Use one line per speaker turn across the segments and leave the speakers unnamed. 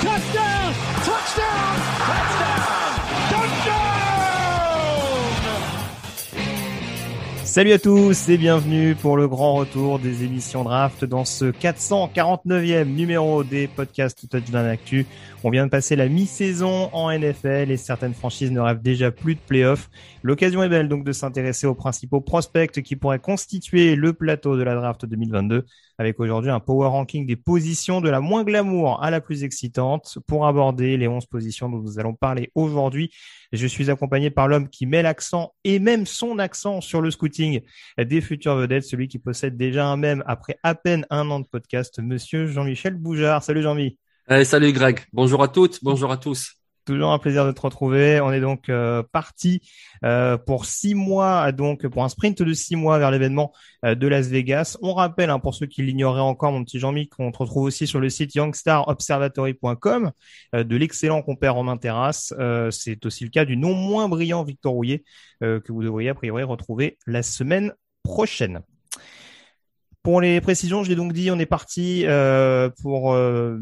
Touchdown. Touchdown.
Touchdown.
Salut à tous et bienvenue pour le grand retour des émissions draft dans ce 449e numéro des podcasts Touchdown Actu. On vient de passer la mi-saison en NFL et certaines franchises ne rêvent déjà plus de playoffs. L'occasion est belle donc de s'intéresser aux principaux prospects qui pourraient constituer le plateau de la draft 2022 avec aujourd'hui un power ranking des positions de la moins glamour à la plus excitante pour aborder les 11 positions dont nous allons parler aujourd'hui. Je suis accompagné par l'homme qui met l'accent et même son accent sur le scouting des futures vedettes, celui qui possède déjà un même après à peine un an de podcast, monsieur Jean-Michel Boujard. Salut Jean-Mi.
salut Greg. Bonjour à toutes, bonjour à tous.
Toujours un plaisir de te retrouver. On est donc euh, parti euh, pour six mois, donc pour un sprint de six mois vers l'événement euh, de Las Vegas. On rappelle, hein, pour ceux qui l'ignoraient encore, mon petit Jean-Mi, qu'on te retrouve aussi sur le site youngstarobservatory.com de l'excellent compère Romain Terrasse. C'est aussi le cas du non moins brillant Victor Rouillet que vous devriez a priori retrouver la semaine prochaine. Pour les précisions, je l'ai donc dit, on est parti euh, pour euh,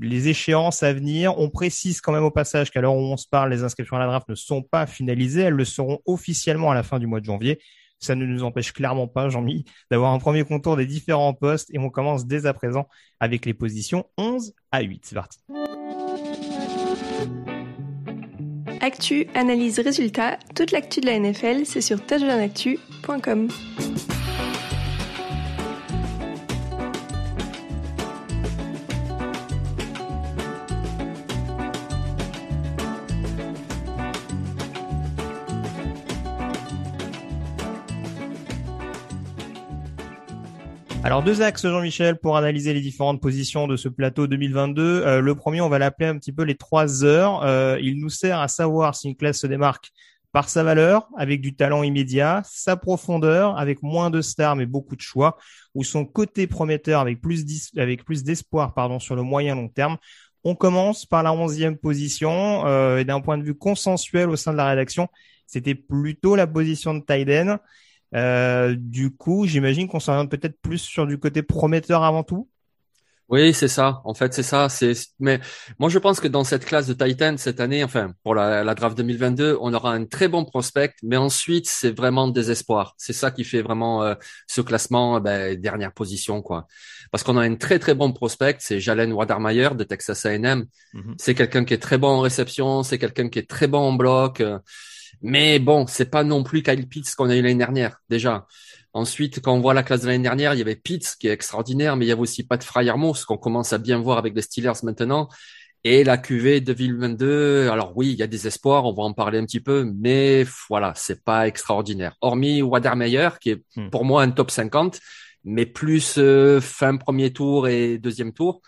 les échéances à venir. On précise quand même au passage qu'à l'heure où on se parle, les inscriptions à la draft ne sont pas finalisées. Elles le seront officiellement à la fin du mois de janvier. Ça ne nous empêche clairement pas, Jean-Mi, d'avoir un premier contour des différents postes et on commence dès à présent avec les positions 11 à 8. C'est parti.
Actu, analyse, résultat, toute l'actu de la NFL, c'est sur touchdownactu.com.
Alors deux axes Jean-Michel pour analyser les différentes positions de ce plateau 2022. Euh, le premier, on va l'appeler un petit peu les trois heures. Euh, il nous sert à savoir si une classe se démarque par sa valeur, avec du talent immédiat, sa profondeur, avec moins de stars mais beaucoup de choix, ou son côté prometteur avec plus d'espoir pardon sur le moyen long terme. On commence par la onzième position euh, et d'un point de vue consensuel au sein de la rédaction, c'était plutôt la position de Tyden. Euh, du coup, j'imagine qu'on s'oriente peut-être plus sur du côté prometteur avant tout.
Oui, c'est ça. En fait, c'est ça. C'est mais moi, je pense que dans cette classe de Titan cette année, enfin pour la, la draft 2022, on aura un très bon prospect, mais ensuite c'est vraiment désespoir. C'est ça qui fait vraiment euh, ce classement ben, dernière position, quoi. Parce qu'on a un très très bon prospect, c'est Jalen Wadermeyer de Texas A&M. Mhm. C'est quelqu'un qui est très bon en réception, c'est quelqu'un qui est très bon en bloc. Euh, mais bon, c'est pas non plus Kyle Pitts qu'on a eu l'année dernière, déjà. Ensuite, quand on voit la classe de l'année dernière, il y avait Pitts qui est extraordinaire, mais il y avait aussi Pat Fryermoos qu'on commence à bien voir avec les Steelers maintenant. Et la QV de 2022, alors oui, il y a des espoirs, on va en parler un petit peu, mais voilà, c'est pas extraordinaire. Hormis Wadermeyer, qui est hmm. pour moi un top 50, mais plus euh, fin premier tour et deuxième tour.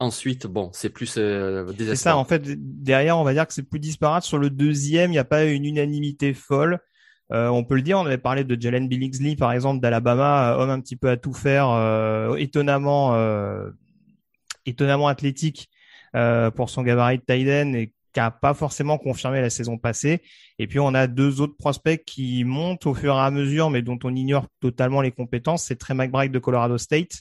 Ensuite, bon, c'est plus euh,
C'est ça, en fait, derrière, on va dire que c'est plus disparate. Sur le deuxième, il n'y a pas une unanimité folle. Euh, on peut le dire, on avait parlé de Jalen Billingsley, par exemple, d'Alabama, euh, homme un petit peu à tout faire, euh, étonnamment, étonnamment athlétique pour son gabarit de Tyden et qui a pas forcément confirmé la saison passée. Et puis on a deux autres prospects qui montent au fur et à mesure, mais dont on ignore totalement les compétences. C'est Trey McBride de Colorado State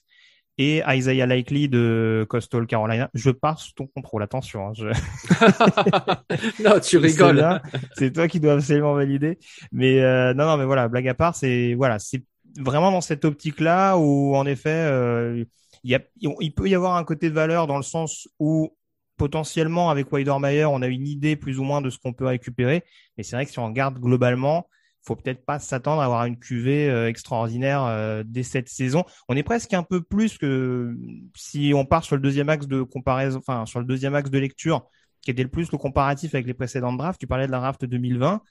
et Isaiah Likely de Coastal Carolina. Je pars sous ton contrôle, attention. Hein, je...
non, tu rigoles.
C'est toi qui dois absolument valider. Mais euh, non, non, mais voilà, blague à part, c'est voilà, c'est vraiment dans cette optique-là où en effet, euh, il, y a, il peut y avoir un côté de valeur dans le sens où potentiellement avec Weidermeyer, on a une idée plus ou moins de ce qu'on peut récupérer. Mais c'est vrai que si on regarde globalement, faut peut-être pas s'attendre à avoir une QV euh, extraordinaire euh, dès cette saison. On est presque un peu plus que si on part sur le deuxième axe de comparaison, enfin sur le deuxième axe de lecture, qui était le plus le comparatif avec les précédentes drafts. Tu parlais de la draft 2020.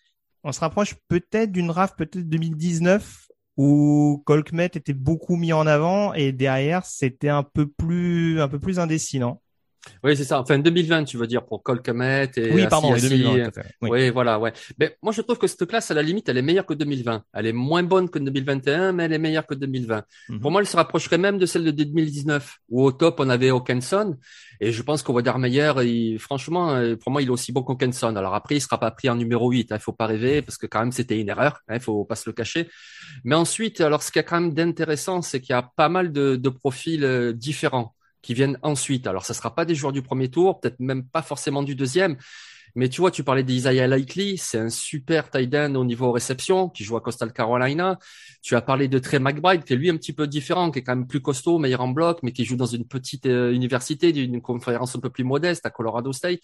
On se rapproche peut-être d'une draft peut-être 2019 où Colkmet était beaucoup mis en avant et derrière c'était un peu plus un peu plus indécis,
Oui, c'est ça. Enfin, 2020, tu veux dire, pour Cole et
Oui, pardon,
Assi-
2020.
Assi-
tout à fait. Oui.
Oui, voilà, ouais. Mais moi, je trouve que cette classe, à la limite, elle est meilleure que 2020. Elle est moins bonne que 2021, mais elle est meilleure que 2020.
Mhm.
Pour moi, elle se rapprocherait même de celle de 2019, où au top, on avait Hawkinson. Et je pense qu'au Meyer, il, franchement, euh, pour moi, il est aussi bon qu'Hawkinson. Alors après, il sera pas pris en numéro 8. Il faut pas rêver, parce que quand même, c'était une erreur. Il faut pas se le cacher. Mais ensuite, alors, ce qu'il y a quand même d'intéressant, c'est qu'il y a pas mal de, de profils euh, différents qui viennent ensuite. Alors, ça sera pas des joueurs du premier tour, peut-être même pas forcément du deuxième. Mais tu vois, tu parlais d'Isaiah Likely, c'est un super tight end au niveau réception, qui joue à Coastal Carolina. Tu as parlé de Trey McBride, qui est lui un petit peu différent, qui est quand même plus costaud, meilleur en bloc, mais qui joue dans une petite euh, université, d'une conférence un peu plus modeste à Colorado State.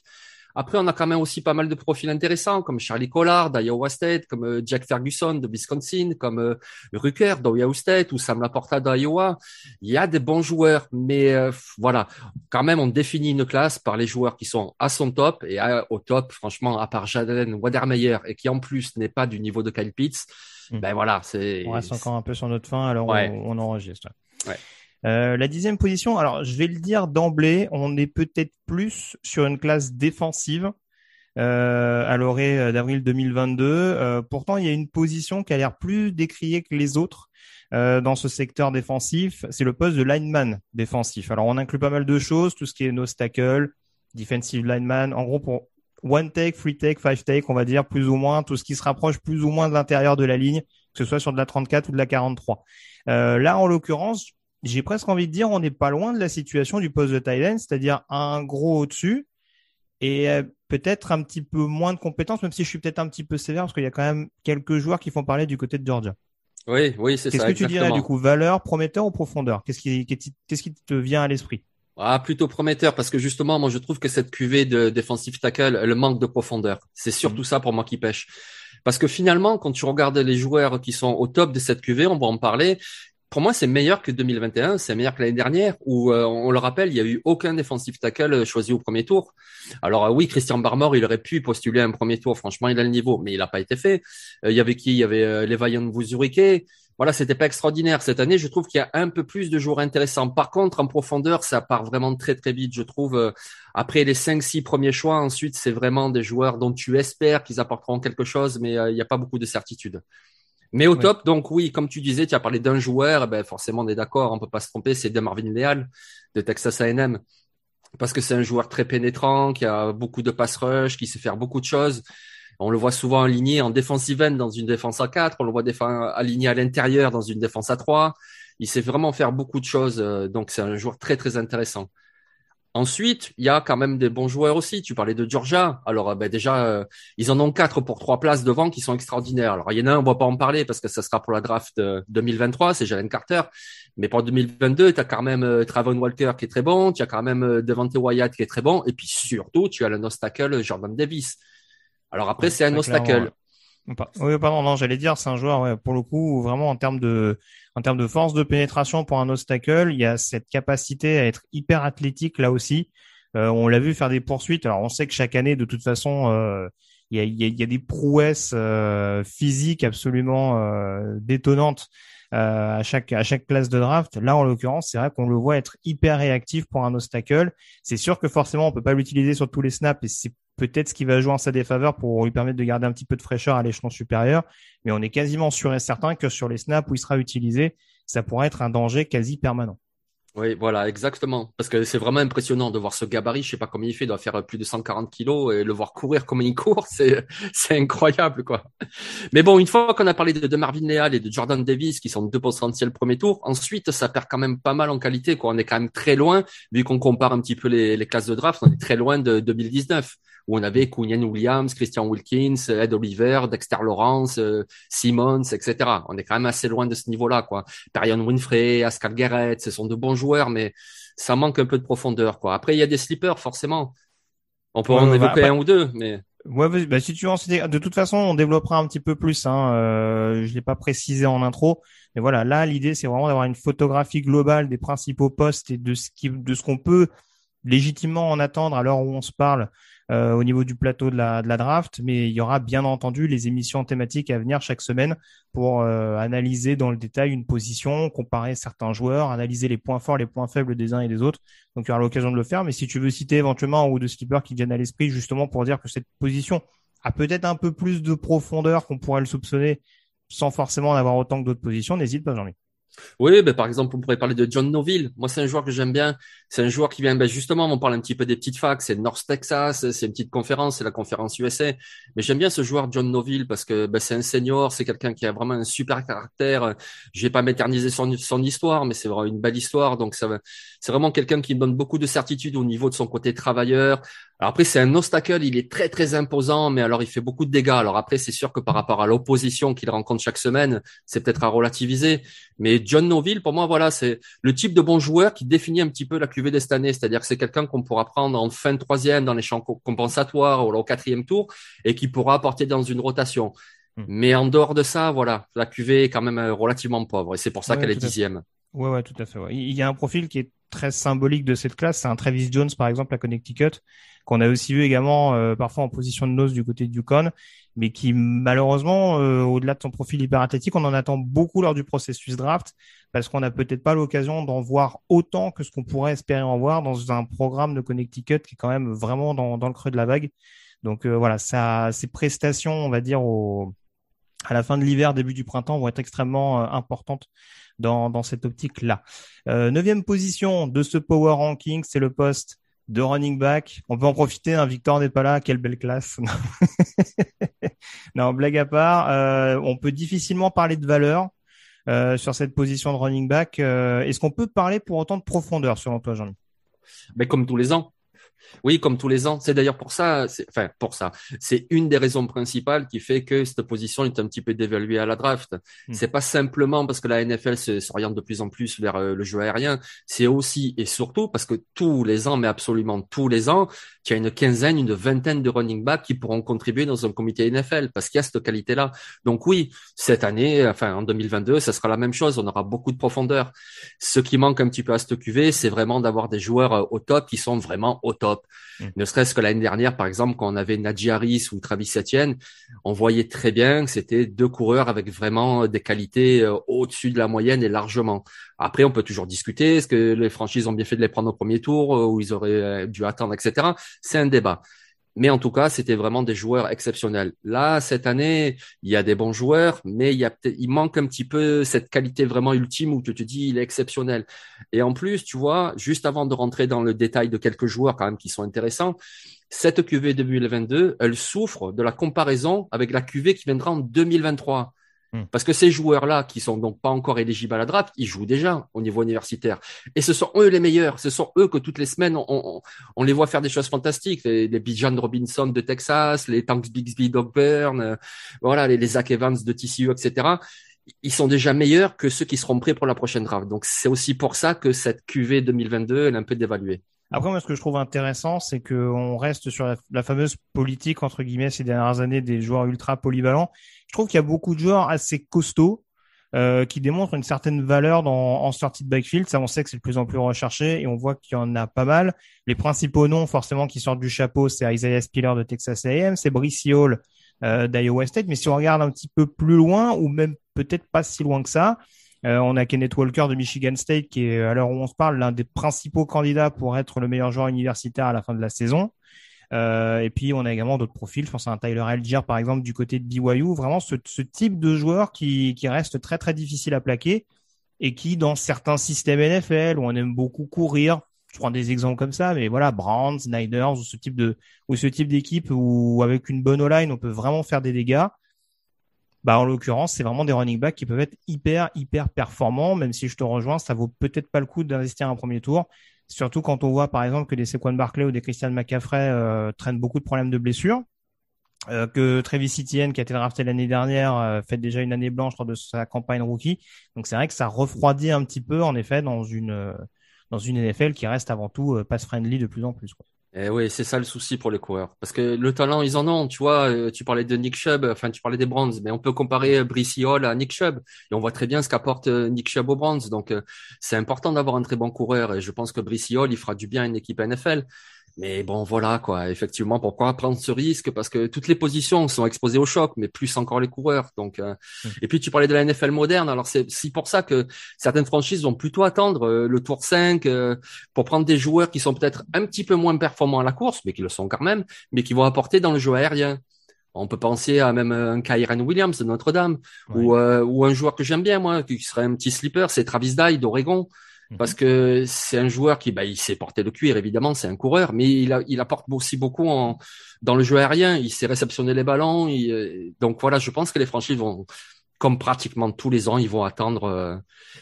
Après, on a quand même aussi pas mal de profils intéressants, comme Charlie Collard d'Iowa State, comme euh, Jack Ferguson de Wisconsin, comme euh, Rucker d'Ohio State ou Sam Laporta d'Iowa. Il y a des bons joueurs, mais euh, voilà, quand même, on définit une classe par les joueurs qui sont à son top et à- au top, franchement, à part Jaden Wadermeyer et qui en plus n'est pas du niveau de Kyle Pitts.
Mm.
Ben voilà, c'est
On reste encore un peu sur notre fin, alors
Ouais.
on, on enregistre.
Ouais.
Euh, la dixième position, alors je vais le dire d'emblée, on est peut-être plus sur une classe défensive euh, à l'orée d'avril 2022. Euh, pourtant, il y a une position qui a l'air plus décriée que les autres euh, dans ce secteur défensif. C'est le poste de lineman défensif. Alors, on inclut pas mal de choses, tout ce qui est no tackle, defensive lineman. En gros, pour one take, free take, five take, on va dire plus ou moins tout ce qui se rapproche plus ou moins de l'intérieur de la ligne, que ce soit sur de la 34 ou de la 43. Euh, là, en l'occurrence, j'ai presque envie de dire, on n'est pas loin de la situation du poste de end, c'est-à-dire un gros au-dessus et euh, peut-être un petit peu moins de compétences, même si je suis peut-être un petit peu sévère parce qu'il y a quand même quelques joueurs qui font parler du côté de Georgia.
oui, oui, c'est ça.
Qu'est-ce que tu dirais
exactement.
du coup, valeur, prometteur ou profondeur? Qu'est-ce qui, qu'est-ce qui te vient à l'esprit?
Ah, plutôt prometteur parce que justement, moi, je trouve que cette cuvée de défensive tackle, elle manque de profondeur. C'est surtout
Mhm.
ça pour moi qui pêche. Parce que finalement, quand tu regardes les joueurs qui sont au top de cette cuvée, on va en parler. Pour moi, c'est meilleur que 2021, c'est meilleur que l'année dernière où, euh, on le rappelle, il y a eu aucun défensif tackle choisi au premier tour. Alors euh, oui, Christian Barmore, il aurait pu postuler un premier tour. Franchement, il a le niveau, mais il n'a pas été fait. Euh, il y avait qui? Il y avait euh, Levayan Vuzurike. Voilà, c'était pas extraordinaire cette année. Je trouve qu'il y a un peu plus de joueurs intéressants. Par contre, en profondeur, ça part vraiment très très vite. Je trouve euh, après les cinq six premiers choix, ensuite c'est vraiment des joueurs dont tu espères qu'ils apporteront quelque chose, mais euh, il n'y a pas beaucoup de certitude. Mais au
Oui.
top, donc oui, comme tu disais, tu as parlé d'un joueur, eh ben forcément on est d'accord, on peut pas se tromper, c'est de Marvin Leal de Texas A&M parce que c'est un joueur très pénétrant, qui a beaucoup de pass rush, qui sait faire beaucoup de choses. On le voit souvent aligné en defensive end dans une défense à 4, on le voit aligné à l'intérieur dans une défense à 3. Il sait vraiment faire beaucoup de choses, euh, donc c'est un joueur très très intéressant. Ensuite, il y a quand même des bons joueurs aussi. Tu parlais de Georgia. Alors euh, ben, déjà, euh, ils en ont quatre pour trois places devant qui sont extraordinaires. Alors il y en a un, on va pas en parler parce que ça sera pour la draft euh, 2023, c'est Jalen Carter. Mais pour 2022, tu as quand même euh, Travon Walker qui est très bon, tu as quand même euh, Devante Wyatt qui est très bon, et puis surtout, tu as le nose tackle Jordan Davis. Alors après, c'est un nose tackle.
Oui, pardon, non, j'allais dire, c'est un joueur, ouais, pour le coup, vraiment en termes de, en termes de force de pénétration pour un obstacle, il y a cette capacité à être hyper athlétique là aussi. Euh, on l'a vu faire des poursuites. Alors, on sait que chaque année, de toute façon, euh, il y a, il y a- il y a des prouesses euh, physiques absolument euh, détonnantes euh, à chaque à chaque classe de draft. Là, en l'occurrence, c'est vrai qu'on le voit être hyper réactif pour un obstacle. C'est sûr que forcément, on peut pas l'utiliser sur tous les snaps et c'est peut-être ce qui va jouer en sa défaveur pour lui permettre de garder un petit peu de fraîcheur à l'échelon supérieur. Mais on est quasiment sûr et certain que sur les snaps où il sera utilisé, ça pourrait être un danger quasi permanent.
Oui, voilà, exactement. Parce que c'est vraiment impressionnant de voir ce gabarit. Je sais pas combien il fait, il doit faire plus de 140 kilos et le voir courir comme il court, c'est, incroyable, quoi. Mais bon, une fois qu'on a parlé de, de Marvin Leal et de Jordan Davis, qui sont deux potentiels premier tour, ensuite, ça perd quand même pas mal en qualité, quoi. On est quand même très loin, vu qu'on compare un petit peu les, les classes de draft, on est très loin de 2019, où on avait Cunyan Williams, Christian Wilkins, Ed Oliver, Dexter Lawrence, euh, Simmons, etc. On est quand même assez loin de ce niveau-là, quoi. Perion Winfrey, Pascal Garrett, ce sont de bons joueurs, mais ça manque un peu de profondeur, quoi. Après, il y a des sleepers, forcément. On peut
Ouais,
en
bah,
évoquer
bah,
un ou deux, mais
Ouais, bah, si tu veux en de toute façon, on développera un petit peu plus. Hein, euh, je l'ai pas précisé en intro, mais voilà, là, l'idée, c'est vraiment d'avoir une photographie globale des principaux postes et de ce qui, de ce qu'on peut légitimement en attendre à l'heure où on se parle euh, au niveau du plateau de la, draft, mais il y aura bien entendu les émissions thématiques à venir chaque semaine pour euh, analyser dans le détail une position, comparer certains joueurs, analyser les points forts, les points faibles des uns et des autres. Donc il y aura l'occasion de le faire. Mais si tu veux citer éventuellement un ou deux slippers qui viennent à l'esprit justement pour dire que cette position a peut-être un peu plus de profondeur qu'on pourrait le soupçonner sans forcément en avoir autant que d'autres positions, n'hésite pas, Jean-Mi.
Oui, ben par exemple, on pourrait parler de John Noville. Moi, c'est un joueur que j'aime bien. C'est un joueur qui vient, ben justement, on parle un petit peu des petites facs. C'est North Texas, c'est une petite conférence, c'est la conférence USA. Mais j'aime bien ce joueur John Noville parce que ben, c'est un senior, c'est quelqu'un qui a vraiment un super caractère. Je vais pas m'éterniser son, son histoire, mais c'est vraiment une belle histoire. Donc, ça, c'est vraiment quelqu'un qui donne beaucoup de certitude au niveau de son côté travailleur. Alors après, c'est un obstacle, il est très très imposant, mais alors il fait beaucoup de dégâts. Alors après, c'est sûr que par rapport à l'opposition qu'il rencontre chaque semaine, c'est peut-être à relativiser. Mais John Noville, pour moi, voilà, c'est le type de bon joueur qui définit un petit peu la cuvée de cette année. C'est-à-dire que c'est quelqu'un qu'on pourra prendre en fin de troisième dans les champs compensatoires ou au quatrième tour et qui pourra apporter dans une rotation. Hmm. Mais en dehors de ça, voilà, la cuvée est quand même euh, relativement pauvre et c'est pour ça qu'elle est dixième.
Ouais, ouais, tout à fait. Il y a un profil qui est très symbolique de cette classe. C'est un Travis Jones, par exemple, à Connecticut, qu'on a aussi vu également euh, parfois en position de nose du côté du Yukon, mais qui malheureusement, euh, au-delà de son profil hyper athlétique, on en attend beaucoup lors du processus draft, parce qu'on n'a peut-être pas l'occasion d'en voir autant que ce qu'on pourrait espérer en voir dans un programme de Connecticut qui est quand même vraiment dans, le creux de la vague. Donc euh, voilà, ça, ses prestations, on va dire, à la fin de l'hiver, début du printemps, vont être extrêmement importantes dans, dans cette optique-là. Euh, neuvième position de ce Power Ranking, c'est le poste de running back. On peut en profiter, hein, Victor n'est pas là, quelle belle classe. non, blague à part, euh, on peut difficilement parler de valeur euh, sur cette position de running back. Euh, est-ce qu'on peut parler pour autant de profondeur selon toi, Jean-Luc
Mais comme tous les ans, oui, comme tous les ans. C'est d'ailleurs pour ça, enfin pour ça, c'est une des raisons principales qui fait que cette position est un petit peu dévaluée à la draft. Hmm. C'est pas simplement parce que la NFL s'oriente de plus en plus vers euh, le jeu aérien, c'est aussi et surtout parce que tous les ans, mais absolument tous les ans, il y a une quinzaine, une vingtaine de running backs qui pourront contribuer dans un comité NFL parce qu'il y a cette qualité-là. Donc oui, cette année, enfin en 2022, ça sera la même chose. On aura beaucoup de profondeur. Ce qui manque un petit peu à cette QV, c'est vraiment d'avoir des joueurs euh, au top qui sont vraiment au top. Mm. Ne serait-ce que l'année dernière, par exemple, quand on avait Nadji Harris ou Travis Etienne, on voyait très bien que c'était deux coureurs avec vraiment des qualités euh, au-dessus de la moyenne et largement. Après, on peut toujours discuter. Est-ce que les franchises ont bien fait de les prendre au premier tour euh, ou ils auraient euh, dû attendre, etc. C'est un débat. Mais en tout cas, c'était vraiment des joueurs exceptionnels. Là, cette année, il y a des bons joueurs, mais il, manque un petit peu cette qualité vraiment ultime où tu te dis il est exceptionnel. Et en plus, tu vois, juste avant de rentrer dans le détail de quelques joueurs quand même qui sont intéressants, cette QV 2022, elle souffre de la comparaison avec la QV qui viendra en 2023. Hmm. Parce que ces joueurs-là, qui sont donc pas encore éligibles à la draft, ils jouent déjà au niveau universitaire. Et ce sont eux les meilleurs. Ce sont eux que toutes les semaines, on, on, les voit faire des choses fantastiques. Les, les Bijan Robinson de Texas, les Tanks Bixby Dogburn, euh, voilà, les, les Zach Evans de TCU, etc. Ils sont déjà meilleurs que ceux qui seront prêts pour la prochaine draft. Donc c'est aussi pour ça que cette QV 2022, elle est un peu dévaluée.
Après, moi, ce que je trouve intéressant, c'est qu'on reste sur la, la, fameuse politique, entre guillemets, ces dernières années des joueurs ultra polyvalents je trouve qu'il y a beaucoup de joueurs assez costauds euh, qui démontrent une certaine valeur dans, en sortie de backfield. Ça, on sait que c'est de plus en plus recherché et on voit qu'il y en a pas mal. Les principaux noms, forcément, qui sortent du chapeau, c'est Isaiah Spiller de Texas A&M, c'est Brice Hall euh, d'Iowa State. Mais si on regarde un petit peu plus loin, ou même peut-être pas si loin que ça, euh, on a Kenneth Walker de Michigan State, qui est, à l'heure où on se parle, l'un des principaux candidats pour être le meilleur joueur universitaire à la fin de la saison. Euh, et puis on a également d'autres profils. Je pense à un Tyler Algier par exemple du côté de BYU. Vraiment ce, type de joueur qui, qui reste très très difficile à plaquer et qui dans certains systèmes NFL où on aime beaucoup courir, je prends des exemples comme ça, mais voilà, Browns, Niners ou ce type de ou ce type d'équipe où avec une bonne O-line on peut vraiment faire des dégâts. Bah en l'occurrence, c'est vraiment des running backs qui peuvent être hyper hyper performants. Même si je te rejoins, ça vaut peut-être pas le coup d'investir un premier tour. Surtout quand on voit par exemple que des Saquon Barclay ou des Christian McCaffrey euh, traînent beaucoup de problèmes de blessures. Euh, que Travis Etienne, qui a été drafté l'année dernière, euh, fait déjà une année blanche lors de sa campagne rookie. Donc c'est vrai que ça refroidit un petit peu, en effet, dans une euh, dans une NFL qui reste avant tout pass friendly de plus en plus.
Eh oui, c'est ça le souci pour les coureurs. Parce que le talent, ils en ont. Tu vois, euh, tu parlais de Nick Chubb, enfin, tu parlais des Browns, mais on peut comparer euh, Brice Hall à Nick Chubb. Et on voit très bien ce qu'apporte euh, Nick Chubb aux Browns. Donc, c'est important d'avoir un très bon coureur. Et je pense que Brice Hall, il fera du bien à une équipe NFL. Mais bon, voilà quoi. Effectivement, pourquoi prendre ce risque? Parce que toutes les positions sont exposées au choc, mais plus encore les coureurs. Donc, euh,
Mm.
et puis tu parlais de la NFL moderne. Alors c'est pour ça que certaines franchises vont plutôt attendre euh, le tour 5 euh, pour prendre des joueurs qui sont peut-être un petit peu moins performants à la course, mais qui le sont quand même, mais qui vont apporter dans le jeu aérien. On peut penser à même un Kyren Williams de Notre-Dame ou euh, ou un joueur que j'aime bien moi, qui serait un petit slipper, c'est Travis Dye d'Oregon. Parce que c'est un joueur qui, bah, il sait porter le cuir évidemment, c'est un coureur, mais il, a, il apporte aussi beaucoup en, dans le jeu aérien. Il sait réceptionner les ballons. il- euh, donc voilà, je pense que les franchises vont, comme pratiquement tous les ans, ils vont attendre. euh,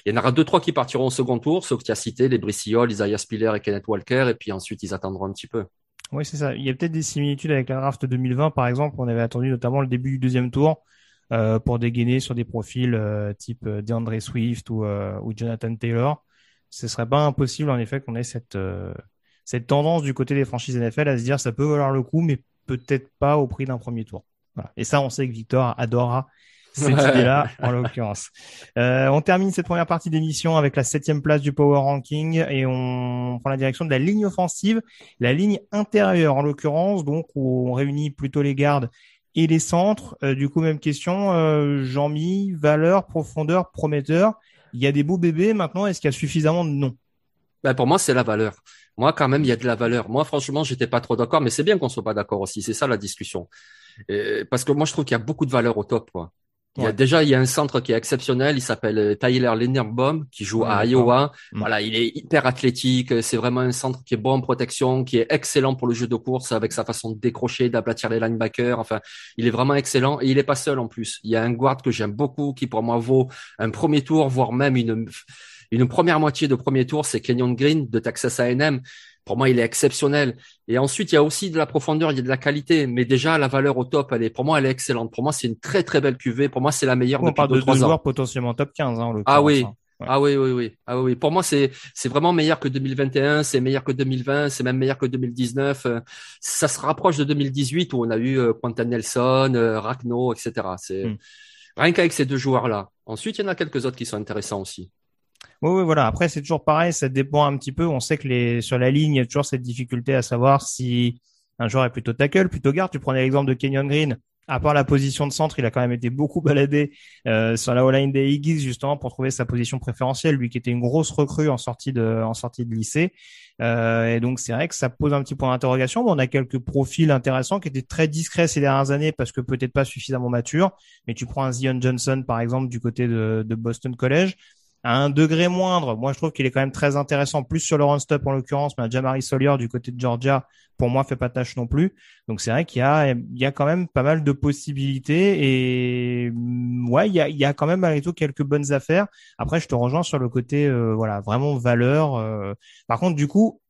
il y en aura deux trois qui partiront au second tour, ceux que tu as cités, les Brissiol, Isaiah Spiller et Kenneth Walker, et puis ensuite ils attendront un petit peu.
Oui, c'est ça. Il y a peut-être des similitudes avec la draft 2020, par exemple. On avait attendu notamment le début du deuxième tour euh, pour dégainer sur des profils euh, type euh, DeAndre Swift ou, euh, ou Jonathan Taylor. Ce serait pas impossible, en effet, qu'on ait cette, euh, cette tendance du côté des franchises NFL à se dire ça peut valoir le coup, mais peut-être pas au prix d'un premier tour. Voilà. Et ça, on sait que Victor adorera cette idée-là, en l'occurrence. Euh, on termine cette première partie d'émission avec la septième place du Power Ranking et on prend la direction de la ligne offensive, la ligne intérieure en l'occurrence, donc où on réunit plutôt les gardes et les centres. Euh, du coup, même question, euh, Jean-Mi, valeur, profondeur, prometteur. Il y a des beaux bébés maintenant, est-ce qu'il y a suffisamment de noms?
Ben, pour moi, c'est la valeur. Moi, quand même, il y a de la valeur. Moi, franchement, j'étais pas trop d'accord, mais c'est bien qu'on soit pas d'accord aussi. C'est ça la discussion. Parce que moi, je trouve qu'il y a beaucoup de valeur au top, quoi. Il y a
Ouais.
déjà, il y a un centre qui est exceptionnel. Il s'appelle euh, Tyler Linderbaum, qui joue
Ouais,
à. Iowa.
Mm.
Voilà, il est hyper athlétique. C'est vraiment un centre qui est bon en protection, qui est excellent pour le jeu de course avec sa façon de décrocher, d'aplatir les linebackers. Enfin, il est vraiment excellent et il est pas seul en plus. Il y a un guard que j'aime beaucoup qui pour moi vaut un premier tour, voire même une une première moitié de premier tour. C'est Kenyon Green de Texas A&M. Pour moi, il est exceptionnel. Et ensuite, il y a aussi de la profondeur, il y a de la qualité. Mais déjà, la valeur au top, elle est, pour moi, elle est excellente. Pour moi, c'est une très, très belle cuvée. Pour moi, c'est la meilleure
On
depuis
parle
deux,
de deux
trois ans.
joueurs potentiellement top 15, hein.
Ah oui.
hein. Ouais.
Ah oui, oui, oui. Ah oui, oui. Pour moi, c'est, c'est vraiment meilleur que 2021, c'est meilleur que 2020, c'est même meilleur que 2019. Euh, Ça se rapproche de 2018 où on a eu euh, Quentin Nelson, euh, Ragno, etc. C'est
Hmm.
rien qu'avec ces deux joueurs-là. Ensuite, il y en a quelques autres qui sont intéressants aussi.
Oui, oui, voilà. Après, c'est toujours pareil, ça dépend un petit peu. On sait que les sur la ligne, il y a toujours cette difficulté à savoir si un joueur est plutôt tackle, plutôt garde. Tu prenais l'exemple de Kenyon Green. À part la position de centre, il a quand même été beaucoup baladé euh, sur la O-line des Eagles justement pour trouver sa position préférentielle. Lui qui était une grosse recrue en sortie de en sortie de lycée. Euh, et donc c'est vrai que ça pose un petit point d'interrogation. On a quelques profils intéressants qui étaient très discrets ces dernières années parce que peut-être pas suffisamment matures. Mais tu prends un Zion Johnson par exemple du côté de, de Boston College à un degré moindre. Moi, je trouve qu'il est quand même très intéressant, plus sur le run-stop en l'occurrence, mais Jamari Sawyer du côté de Georgia, pour moi, fait pas tâche non plus. Donc, c'est vrai qu'il y a, il y a quand même pas mal de possibilités et mm, ouais, il y a, il y a quand même malgré tout quelques bonnes affaires. Après, je te rejoins sur le côté, euh, voilà, vraiment valeur. euh. Par contre, du coup,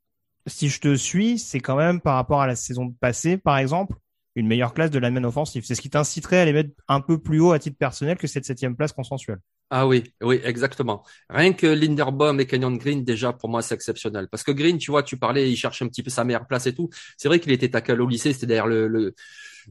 si je te suis, c'est quand même par rapport à la saison passée, par exemple, une meilleure classe de la main offensive. C'est ce qui t'inciterait à les mettre un peu plus haut à titre personnel que cette septième place consensuelle.
Ah oui, oui, exactement. Rien que Linderbaum et Kenyon Green, déjà, pour moi, c'est exceptionnel. Parce que Green, tu vois, tu parlais, il cherche un petit peu sa meilleure place et tout. C'est vrai qu'il était tackle au lycée, c'était d'ailleurs le, le,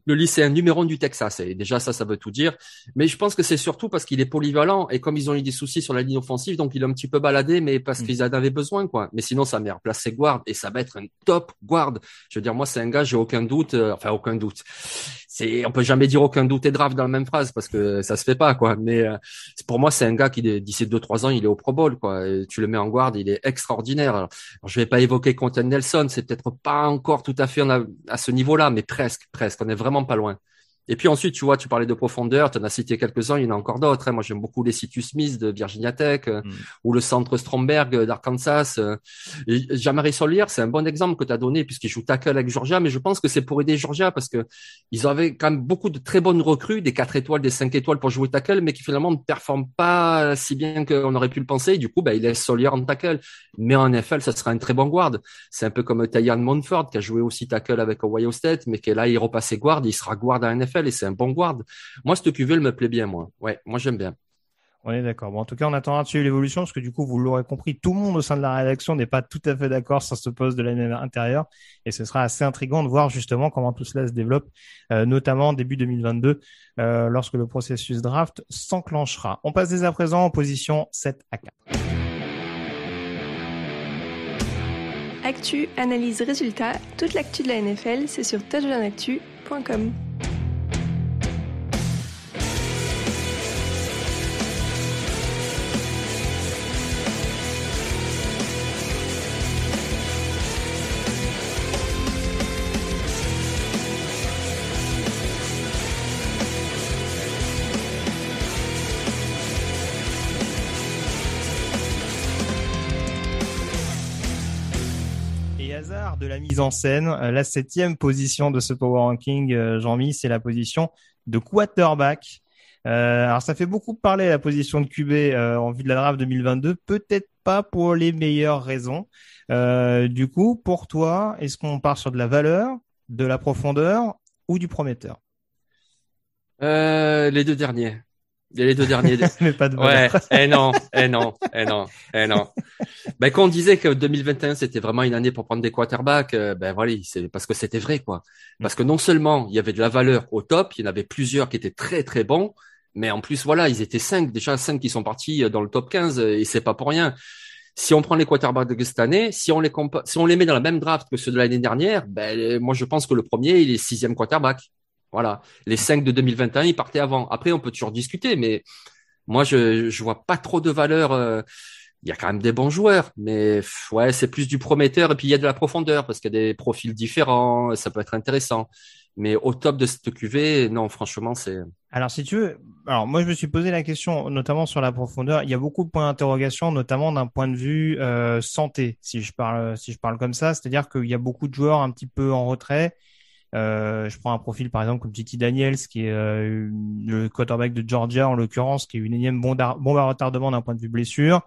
le lycéen numéro un du Texas. Et déjà, ça, ça veut tout dire. Mais je pense que c'est surtout parce qu'il est polyvalent. Et comme ils ont eu des soucis sur la ligne offensive, donc il a un petit peu baladé, mais parce
Mm.
qu'ils en avaient besoin, quoi. Mais sinon, sa meilleure place, c'est guard. Et ça va être un top guard. Je veux dire, moi, c'est un gars, j'ai aucun doute, euh, enfin, aucun doute. C'est, on peut jamais dire aucun doute et draft dans la même phrase parce que ça se fait pas, quoi. Mais, euh, pour moi, c'est un gars qui, d'ici deux, trois ans, il est au Pro Bowl, quoi. Tu le mets en guard, il est extraordinaire. Alors, je vais pas évoquer Quentin Nelson, c'est peut-être pas encore tout à fait à ce niveau-là, mais presque, presque. On est vraiment pas loin. Et puis ensuite, tu vois, tu parlais de profondeur, tu en as cité quelques-uns, il y en a encore d'autres. hein. Moi, j'aime beaucoup les Citus Smith de Virginia Tech euh,
Mm.
ou le centre Stromberg euh, d'Arkansas. euh. Jamari Solier, c'est un bon exemple que tu as donné puisqu'il joue tackle avec Georgia, mais je pense que c'est pour aider Georgia parce que ils avaient quand même beaucoup de très bonnes recrues, des 4 étoiles, des 5 étoiles pour jouer tackle, mais qui finalement ne performent pas si bien qu'on aurait pu le penser. Et du coup, bah, il laisse Solier en tackle. Mais en NFL, ça sera un très bon guard. C'est un peu comme Tyan Monford qui a joué aussi tackle avec Ohio State, mais qui est là, il repassé guard, il sera guard à NFL et c'est un bon guard. Moi, cette QV, elle me plaît bien, moi. Ouais, moi, j'aime bien.
On est d'accord. Bon, en tout cas, on attendra de suivre l'évolution parce que du coup, vous l'aurez compris, tout le monde au sein de la rédaction n'est pas tout à fait d'accord sur ce poste de l'année intérieure et ce sera assez intriguant de voir justement comment tout cela se développe, euh, notamment début 2022, euh, lorsque le processus draft s'enclenchera. On passe dès à présent en position 7 à 4.
Actu, analyse, résultat, toute l'actu de la NFL, c'est sur touchdownactu.com.
de la mise en scène, euh, la septième position de ce Power Ranking, euh, Jean-Mi, c'est la position de quarterback. Euh, alors ça fait beaucoup parler la position de QB en vue de la draft 2022, peut-être pas pour les meilleures raisons. Du coup, pour toi, est-ce qu'on part sur de la valeur, de la profondeur ou du prometteur?
Les deux derniers. Il y a les deux derniers.
Mais pas de
Ouais, eh non, eh non, eh non, eh non. Ben quand on disait que 2021 c'était vraiment une année pour prendre des quarterbacks, euh, ben voilà, c'est parce que c'était vrai quoi. Parce que non seulement il y avait de la valeur au top, il y en avait plusieurs qui étaient très très bons, mais en plus voilà, ils étaient cinq déjà cinq qui sont partis dans le top 15 euh, et c'est pas pour rien. Si on prend les quarterbacks de cette année, si on les compa- si on les met dans la même draft que ceux de l'année dernière, ben euh, moi je pense que le premier il est sixième quarterback. Voilà, les cinq de 2021 ils partaient avant. Après on peut toujours discuter, mais moi je je vois pas trop de valeur. euh, il y a quand même des bons joueurs, mais ouais, c'est plus du prometteur et puis il y a de la profondeur parce qu'il y a des profils différents, ça peut être intéressant. Mais au top de cette QV, non, franchement, c'est
Alors, si tu veux, alors moi je me suis posé la question, notamment sur la profondeur. Il y a beaucoup de points d'interrogation, notamment d'un point de vue euh, santé, si je parle, si je parle comme ça. C'est-à-dire qu'il y a beaucoup de joueurs un petit peu en retrait. Euh, je prends un profil par exemple comme JT Daniels, qui est euh, le quarterback de Georgia en l'occurrence, qui est une énième bombe à, retardement d'un point de vue blessure.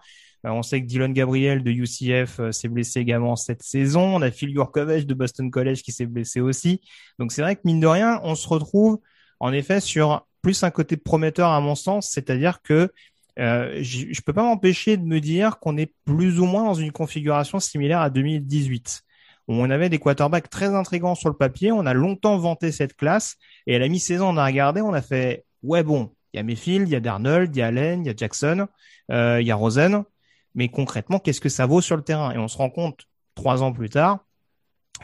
Euh, on sait que Dylan Gabriel de UCF euh, s'est blessé également cette saison. On a Phil Yurkovich de Boston College qui s'est blessé aussi. Donc c'est vrai que mine de rien, on se retrouve en effet sur plus un côté prometteur à mon sens, c'est-à-dire que euh, je peux pas m'empêcher de me dire qu'on est plus ou moins dans une configuration similaire à 2018 où on avait des quarterbacks très intrigants sur le papier. On a longtemps vanté cette classe et à la mi-saison, on a regardé, on a fait ouais bon, il y a Mayfield, il y a Darnold, il y a Allen, il y a Jackson, euh, il y a Rosen, mais concrètement, qu'est-ce que ça vaut sur le terrain? Et on se rend compte trois ans plus tard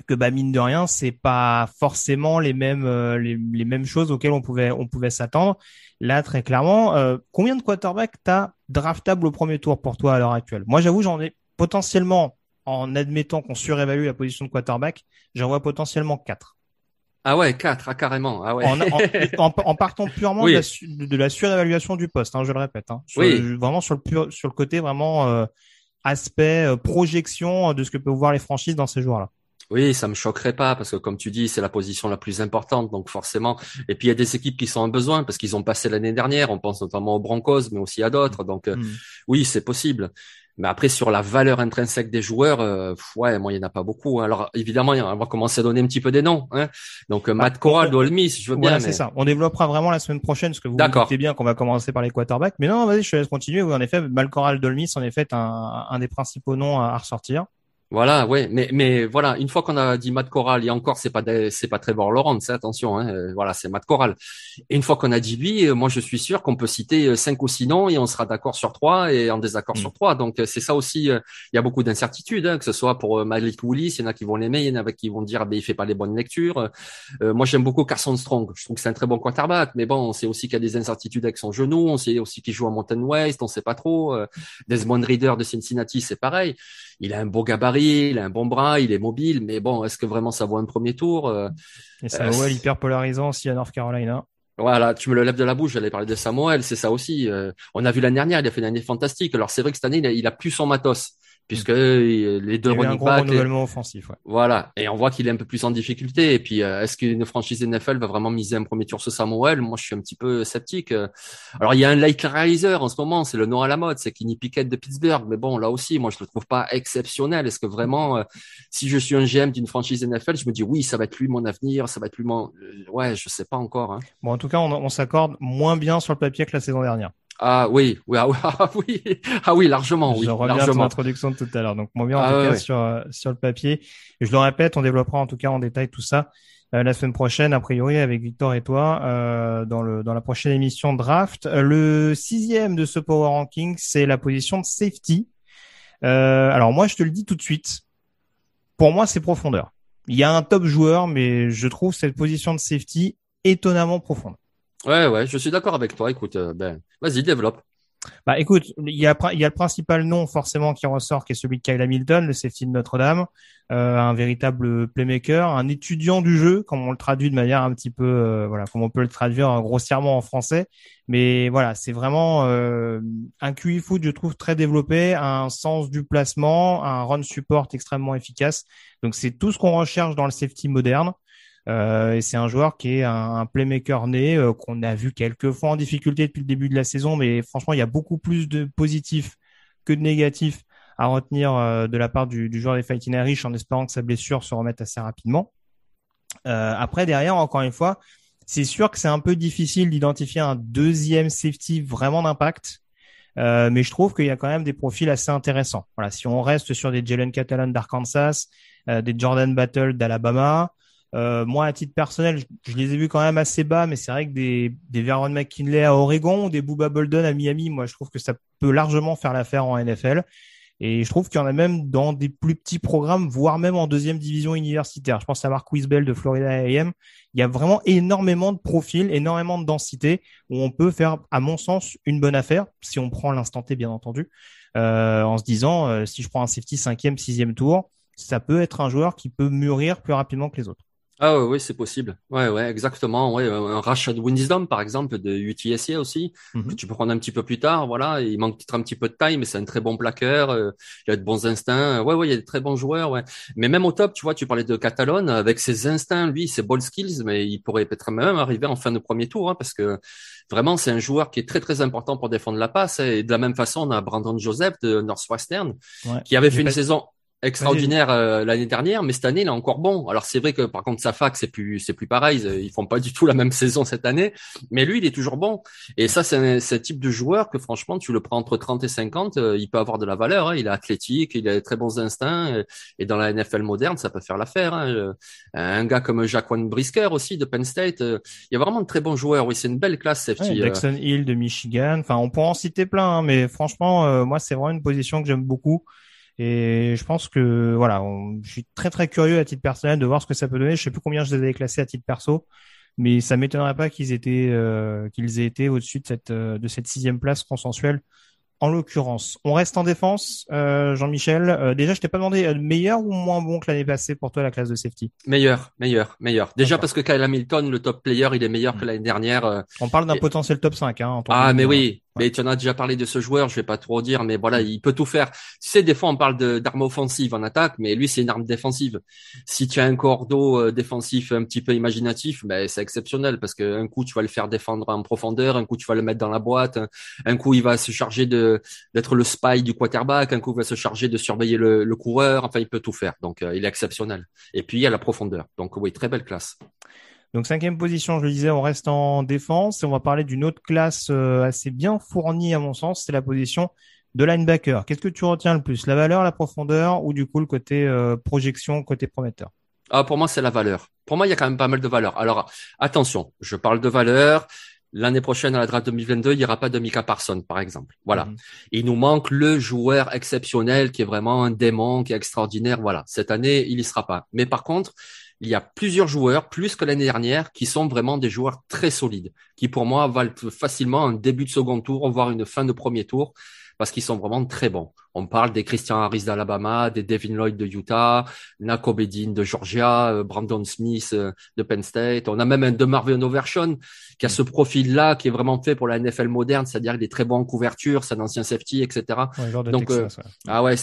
que bah mine de rien, c'est pas forcément les mêmes euh, les, mêmes choses auxquelles on pouvait on pouvait s'attendre. Là, très clairement, euh, combien de quarterbacks t'as draftable au premier tour pour toi à l'heure actuelle? Moi, j'avoue, j'en ai potentiellement, en admettant qu'on surévalue la position de quarterback, j'en vois potentiellement quatre.
ah ouais, quatre, ah carrément, ah ouais.
En, en, en- en partant purement
Oui.
de, la, su- de la surévaluation du poste, hein, je le répète. Hein, sur
Oui.
vraiment sur le pur, sur le côté vraiment euh, aspect euh, projection de ce que peuvent voir les franchises dans ces joueurs-là.
Oui, ça me choquerait pas parce que comme tu dis, c'est la position la plus importante, donc forcément. Et puis il y a des équipes qui sont en besoin parce qu'ils ont passé l'année dernière. On pense notamment aux Broncos, mais aussi à d'autres. Donc euh,
Mm.
oui, c'est possible. Mais après sur la valeur intrinsèque des joueurs, euh, ouais, moi il y en a pas beaucoup. Alors évidemment, on va commencer à donner un petit peu des noms. Hein. Donc euh, Matt Corral, Miss, je veux bien. Mais...
c'est ça. On développera vraiment la semaine prochaine, parce que vous doutez bien qu'on va commencer par les quarterbacks. Mais non, vas-y, je te laisse continuer. Oui, en effet, Malcoral Dolmis, en effet, est un, un des principaux noms à, à ressortir.
Voilà, ouais, mais mais voilà, une fois qu'on a dit Matt Corral, et encore c'est pas des- c'est pas Trevor Lawrence, hein, attention, hein, euh, voilà, c'est Matt Corral. Et une fois qu'on a dit lui, euh, moi je suis sûr qu'on peut citer euh, cinq ou six noms et on sera d'accord sur trois et en désaccord
Mm.
sur trois. Donc c'est ça aussi, euh, il y a beaucoup d'incertitudes, hein, que ce soit pour euh, Malik Willis, il y en a qui vont l'aimer, il y en a qui vont dire ben il fait pas les bonnes lectures. Euh, moi j'aime beaucoup Carson Strong, je trouve que c'est un très bon quarterback, mais bon, on sait aussi qu'il y a des incertitudes avec son genou, on sait aussi qu'il joue à Mountain West, on sait pas trop. Euh, Desmond Reader de Cincinnati, c'est pareil il a un beau gabarit, il a un bon bras, il est mobile, mais bon, est-ce que vraiment ça vaut un premier tour Euh,
Et Samuel, hyper polarisant aussi à North Carolina.
Voilà, tu me le lèves de la bouche, j'allais parler de Samuel, c'est ça aussi. Euh, on a vu l'année dernière, il a fait une année fantastique. Alors c'est vrai que cette année, il a, il a plus son matos, puisque euh, les deux
Il y a eu un
running
gros
backs,
offensif. Ouais.
voilà, et on voit qu'il est un peu plus en difficulté. Et puis, euh, est-ce qu'une franchise NFL va vraiment miser un premier tour sur Samuel? Moi, je suis un petit peu sceptique. Euh, Alors, il y a un like réaliser en ce moment, c'est le nom à la mode, c'est Kenny Pickett de Pittsburgh. Mais bon, là aussi, moi, je le trouve pas exceptionnel. Est-ce que vraiment, euh, si je suis un GM d'une franchise NFL, je me dis oui, ça va être lui mon avenir, ça va être lui mon, ouais, je sais pas encore. Hein.
Bon, en tout cas, on, on s'accorde moins bien sur le papier que la saison dernière.
Ah oui, oui, ah, oui, ah oui, ah oui, largement, oui,
je reviens à ton introduction de tout à l'heure. Donc, moins bien en
Ah
tout
ouais,
cas
ouais.
sur, euh, sur le papier. Et je le répète, on développera en tout cas en détail tout ça euh, la semaine prochaine, a priori, avec Victor et toi, euh, dans, le, dans la prochaine émission draft. Le sixième de ce Power Ranking, c'est la position de safety. Euh, alors moi, je te le dis tout de suite. pour moi, c'est profondeur. Il y a un top joueur, mais je trouve cette position de safety étonnamment profonde.
Ouais, ouais, je suis d'accord avec toi. Écoute, euh, ben, vas-y, développe.
Bah écoute, il y a, y a le principal nom forcément qui ressort, qui est celui de Kyle Hamilton, le safety de Notre-Dame, euh, un véritable playmaker, un étudiant du jeu, comme on le traduit de manière un petit peu, euh, voilà, comme on peut le traduire grossièrement en français. Mais voilà, c'est vraiment euh, un QI foot, je trouve, très développé, un sens du placement, un run support extrêmement efficace. Donc c'est tout ce qu'on recherche dans le safety moderne. Euh, et c'est un joueur qui est un, playmaker né euh, qu'on a vu quelques fois en difficulté depuis le début de la saison, mais franchement, il y a beaucoup plus de positifs que de négatifs à retenir euh, de la part du, du joueur des Fighting Irish en espérant que sa blessure se remette assez rapidement. après, derrière, encore une fois, c'est sûr que c'est un peu difficile d'identifier un deuxième safety vraiment d'impact. Euh, mais je trouve qu'il y a quand même des profils assez intéressants. Voilà, si on reste sur des Jalen Catalan d'Arkansas, euh, des Jordan Battle d'Alabama, euh, moi, à titre personnel, je, les ai vus quand même assez bas, mais c'est vrai que des, des Vernon McKinley à Oregon ou des Booba Bolden à Miami, moi, je trouve que ça peut largement faire l'affaire en NFL. Et je trouve qu'il y en a même dans des plus petits programmes, voire même en deuxième division universitaire. Je pense à Mark Bell de Florida A&M. Il y a vraiment énormément de profils, énormément de densité où on peut faire, à mon sens, une bonne affaire, si on prend l'instant T, bien entendu, euh, en se disant, euh, si je prends un safety cinquième, sixième tour, ça peut être un joueur qui peut mûrir plus rapidement que les autres.
Ah oui, oui c'est possible. Ouais, ouais, exactement. Ouais, un Rashad Wisdom, par exemple, de UTSA aussi, que mhm. tu peux prendre un petit peu plus tard. Voilà, il manque peut-être un petit peu de taille, mais c'est un très bon plaqueur. Euh, il a de bons instincts. Ouais, ouais, il y a de très bons joueurs. Ouais, mais même au top, tu vois, tu parlais de Catalone avec ses instincts, lui, ses ball skills, mais il pourrait peut-être même arriver en fin de premier tour, hein, parce que vraiment, c'est un joueur qui est très très important pour défendre la passe. Et de la même façon, on a Brandon Joseph de Northwestern, qui avait fait une saison extraordinaire euh, l'année dernière, mais cette année il est encore bon. Alors c'est vrai que par contre sa fac c'est plus c'est plus pareil, ils font pas du tout la même saison cette année, mais lui il est toujours bon. Et ça c'est un, type de joueur que franchement tu le prends entre 30 et 50, euh, il peut avoir de la valeur. Hein. Il est athlétique, il a des très bons instincts euh, et dans la NFL moderne ça peut faire l'affaire. Hein. Un gars comme Jacqueline Brisker aussi de Penn State, il y a vraiment de très bons joueurs. Oui c'est une belle classe safety.
Jackson Hill de Michigan, enfin on pourrait en citer plein, hein, mais franchement moi c'est vraiment une position que j'aime beaucoup. Et je pense que voilà, je suis très très curieux à titre personnel de voir ce que ça peut donner. Je sais plus combien je les avais classés à titre perso, mais ça m'étonnerait pas qu'ils étaient euh, qu'ils aient été au-dessus de cette euh, de cette sixième place consensuelle en l'occurrence. On reste en défense, euh, Jean-Michel. Euh, déjà, je t'ai pas demandé euh, meilleur ou moins bon que l'année passée pour toi la classe de safety?
Meilleur, meilleur, meilleur. Déjà parce que Kyle Hamilton, le top player, il est meilleur que hmm. l'année dernière.
On parle d'un potentiel top 5. Hein,
ah, mais oui. Mais tu en as déjà parlé de ce joueur, je vais pas trop dire, mais voilà, il peut tout faire. Tu sais, des fois on parle d'armes offensives en attaque, mais lui c'est une arme défensive. Si tu as un cordeau défensif un petit peu imaginatif, ben c'est exceptionnel parce que un coup tu vas le faire défendre en profondeur, un coup tu vas le mettre dans la boîte, un coup il va se charger de d'être le spy du quarterback. Un coup, il va se charger de surveiller le, le coureur. Enfin, il peut tout faire. Donc, euh, il est exceptionnel. Et puis, il y a la profondeur. Donc, oui, très belle classe.
Donc cinquième position, je le disais, on reste en défense et on va parler d'une autre classe euh, assez bien fournie à mon sens, c'est la position de linebacker. Qu'est-ce que tu retiens le plus, la valeur, la profondeur ou du coup le côté euh, projection, côté prometteur?
Ah, Pour moi, c'est la valeur. Pour moi, il y a quand même pas mal de valeur. Alors attention, je parle de valeur. L'année prochaine, à la draft 2022, il n'y aura pas de Mika Parson, par exemple. Voilà. Mhm. Il nous manque le joueur exceptionnel qui est vraiment un démon, qui est extraordinaire. Voilà. Cette année, il y sera pas. Mais par contre, il y a plusieurs joueurs, plus que l'année dernière, qui sont vraiment des joueurs très solides, qui pour moi valent facilement un début de second tour, voire une fin de premier tour parce qu'ils sont vraiment très bons. On parle des Christian Harris d'Alabama, des Devin Lloyd de Utah, Nako Bedin de Georgia, euh, Brandon Smith euh, de Penn State. On a même un de Marvin Overshawn qui a ce profil-là qui est vraiment fait pour la NFL moderne, c'est-à-dire qu'il est très bon en couverture, c'est un ancien safety, etc. donc, euh, ah ouais,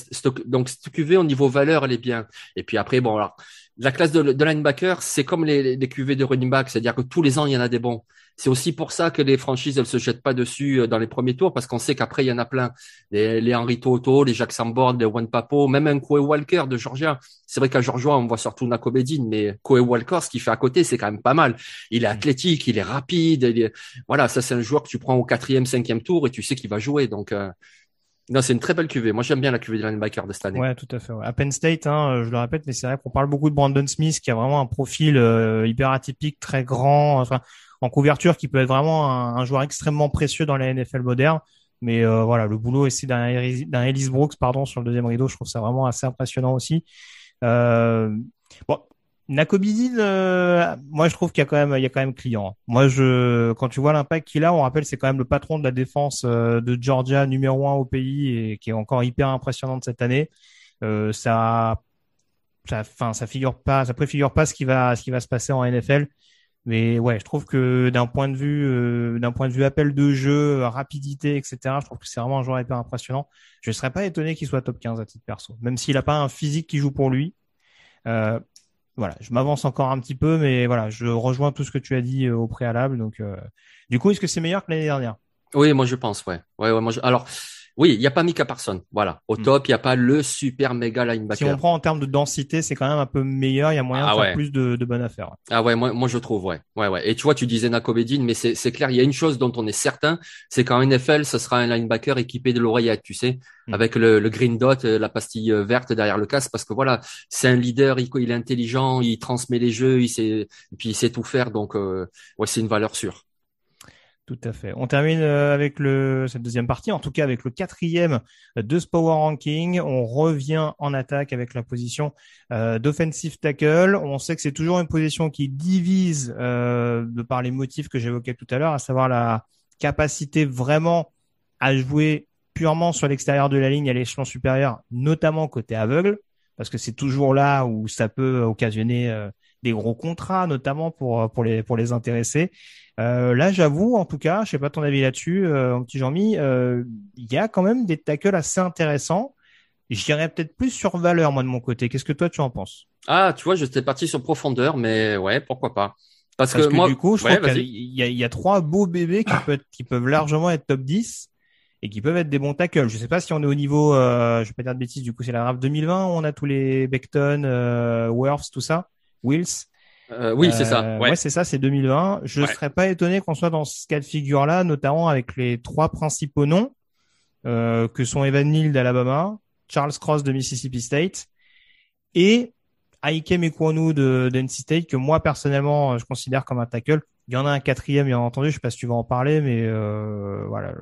donc cette QV au niveau valeur, elle est bien. Et puis après, bon alors la classe de, de linebacker, c'est comme les, les QV de running back, c'est-à-dire que tous les ans, il y en a des bons. C'est aussi pour ça que les franchises, elles se jettent pas dessus euh, dans les premiers tours, parce qu'on sait qu'après, il y en a plein. Les, les Henry Toto, les Jack Sambord, les One Papo, même un Koe Walker de Georgia. C'est vrai qu'à Georgia, on voit surtout Nako Bedin, mais Koe Walker, ce qu'il fait à côté, c'est quand même pas mal. Il est athlétique, il est rapide. Voilà, ça, c'est un joueur que tu prends au quatrième, cinquième tour et tu sais qu'il va jouer. Donc, euh, non, c'est une très belle cuvée. Moi, j'aime bien la cuvée de linebacker de cette année.
Ouais, tout à fait. À Penn State, hein, je le répète, mais c'est vrai qu'on parle beaucoup de Brandon Smith, qui a vraiment un profil euh, hyper atypique, très grand, enfin, en couverture, qui peut être vraiment un, joueur extrêmement précieux dans la NFL moderne. Mais euh, voilà, le boulot ici d'un Ellis Brooks, pardon, sur le deuxième rideau, je trouve ça vraiment assez impressionnant aussi. Euh, bon, Nakobidin, euh, moi je trouve qu'il y a quand même, il y a quand même client. Moi, je, quand tu vois l'impact qu'il a, on rappelle, c'est quand même le patron de la défense euh, de Georgia, numéro un au pays et qui est encore hyper impressionnante cette année. Euh, ça, ça, enfin, ça figure pas, ça préfigure pas ce qui va, ce qui va se passer en NFL. Mais ouais, je trouve que d'un point de vue, euh, d'un point de vue appel de jeu, rapidité, etc., je trouve que c'est vraiment un joueur hyper impressionnant. Je ne serais pas étonné qu'il soit top 15 à titre perso, même s'il n'a pas un physique qui joue pour lui. Euh, voilà, je m'avance encore un petit peu, mais voilà, je rejoins tout ce que tu as dit euh, au préalable. Donc, euh, du coup, est-ce que c'est meilleur que l'année dernière?
Oui, moi je pense, ouais. Ouais, ouais moi je... Alors, oui, il n'y a pas Mika Parson. Voilà. Au
Mm.
top, il n'y a pas le super méga
Si on
linebacker.
prend en termes de densité, c'est quand même un peu meilleur. Il y a moyen
Ah
de faire
ouais.
plus de, de bonnes affaires.
Ah ouais, moi, moi je trouve, ouais. Ouais, ouais. Et tu vois, tu disais Nakobedin, mais c'est, clair, il y a une chose dont on est certain, c'est qu'en NFL, ce sera un linebacker équipé de l'oreillette, tu sais,
Mm.
avec le, le green dot, euh, la pastille euh, verte derrière le casque, parce que voilà, c'est un leader, il, il est intelligent, il transmet les jeux, il sait, et puis il sait tout faire, donc euh, ouais, c'est une valeur sûre.
Tout à fait. On termine euh, avec le, cette deuxième partie, en tout cas avec le quatrième de ce power ranking. On revient en attaque avec la position euh, d'offensive tackle. On sait que c'est toujours une position qui divise euh, de par les motifs que j'évoquais tout à l'heure, à savoir la capacité vraiment à jouer purement sur l'extérieur de la ligne à l'échelon supérieur, notamment côté aveugle, parce que c'est toujours là où ça peut occasionner euh, des gros contrats, notamment pour pour les pour les intéressés. Euh, là, j'avoue, en tout cas, je sais pas ton avis là-dessus, euh, mon petit Jean-Mi, euh, il y a quand même des tackles assez intéressants. J'irais peut-être plus sur valeur, moi, de mon côté. Qu'est-ce que toi, tu en penses?
Ah, tu vois, j'étais parti sur profondeur, mais ouais, pourquoi pas. Parce,
Parce que,
moi,
du coup, je
ouais,
trouve qu'il y, a- il y a trois beaux bébés qui peuvent, être- qui peuvent largement être top 10 et qui peuvent être des bons tackles. Je sais pas si on est au niveau, euh, je vais pas dire de bêtises, du coup, c'est la draft 2020 où on a tous les Beckton, euh, Worths, tout ça, Wills.
Euh, oui, c'est ça.
Euh,
Ouais.
c'est ça, c'est 2020. Je
Ouais.
serais pas étonné qu'on soit dans ce cas de figure-là, notamment avec les trois principaux noms, euh, que sont Evan Neal d'Alabama, Charles Cross de Mississippi State et Aikem Ekwonu de de NC State, que moi, personnellement, je considère comme un tackle. Il y en a un quatrième, bien entendu, je sais pas si tu vas en parler, mais euh, voilà,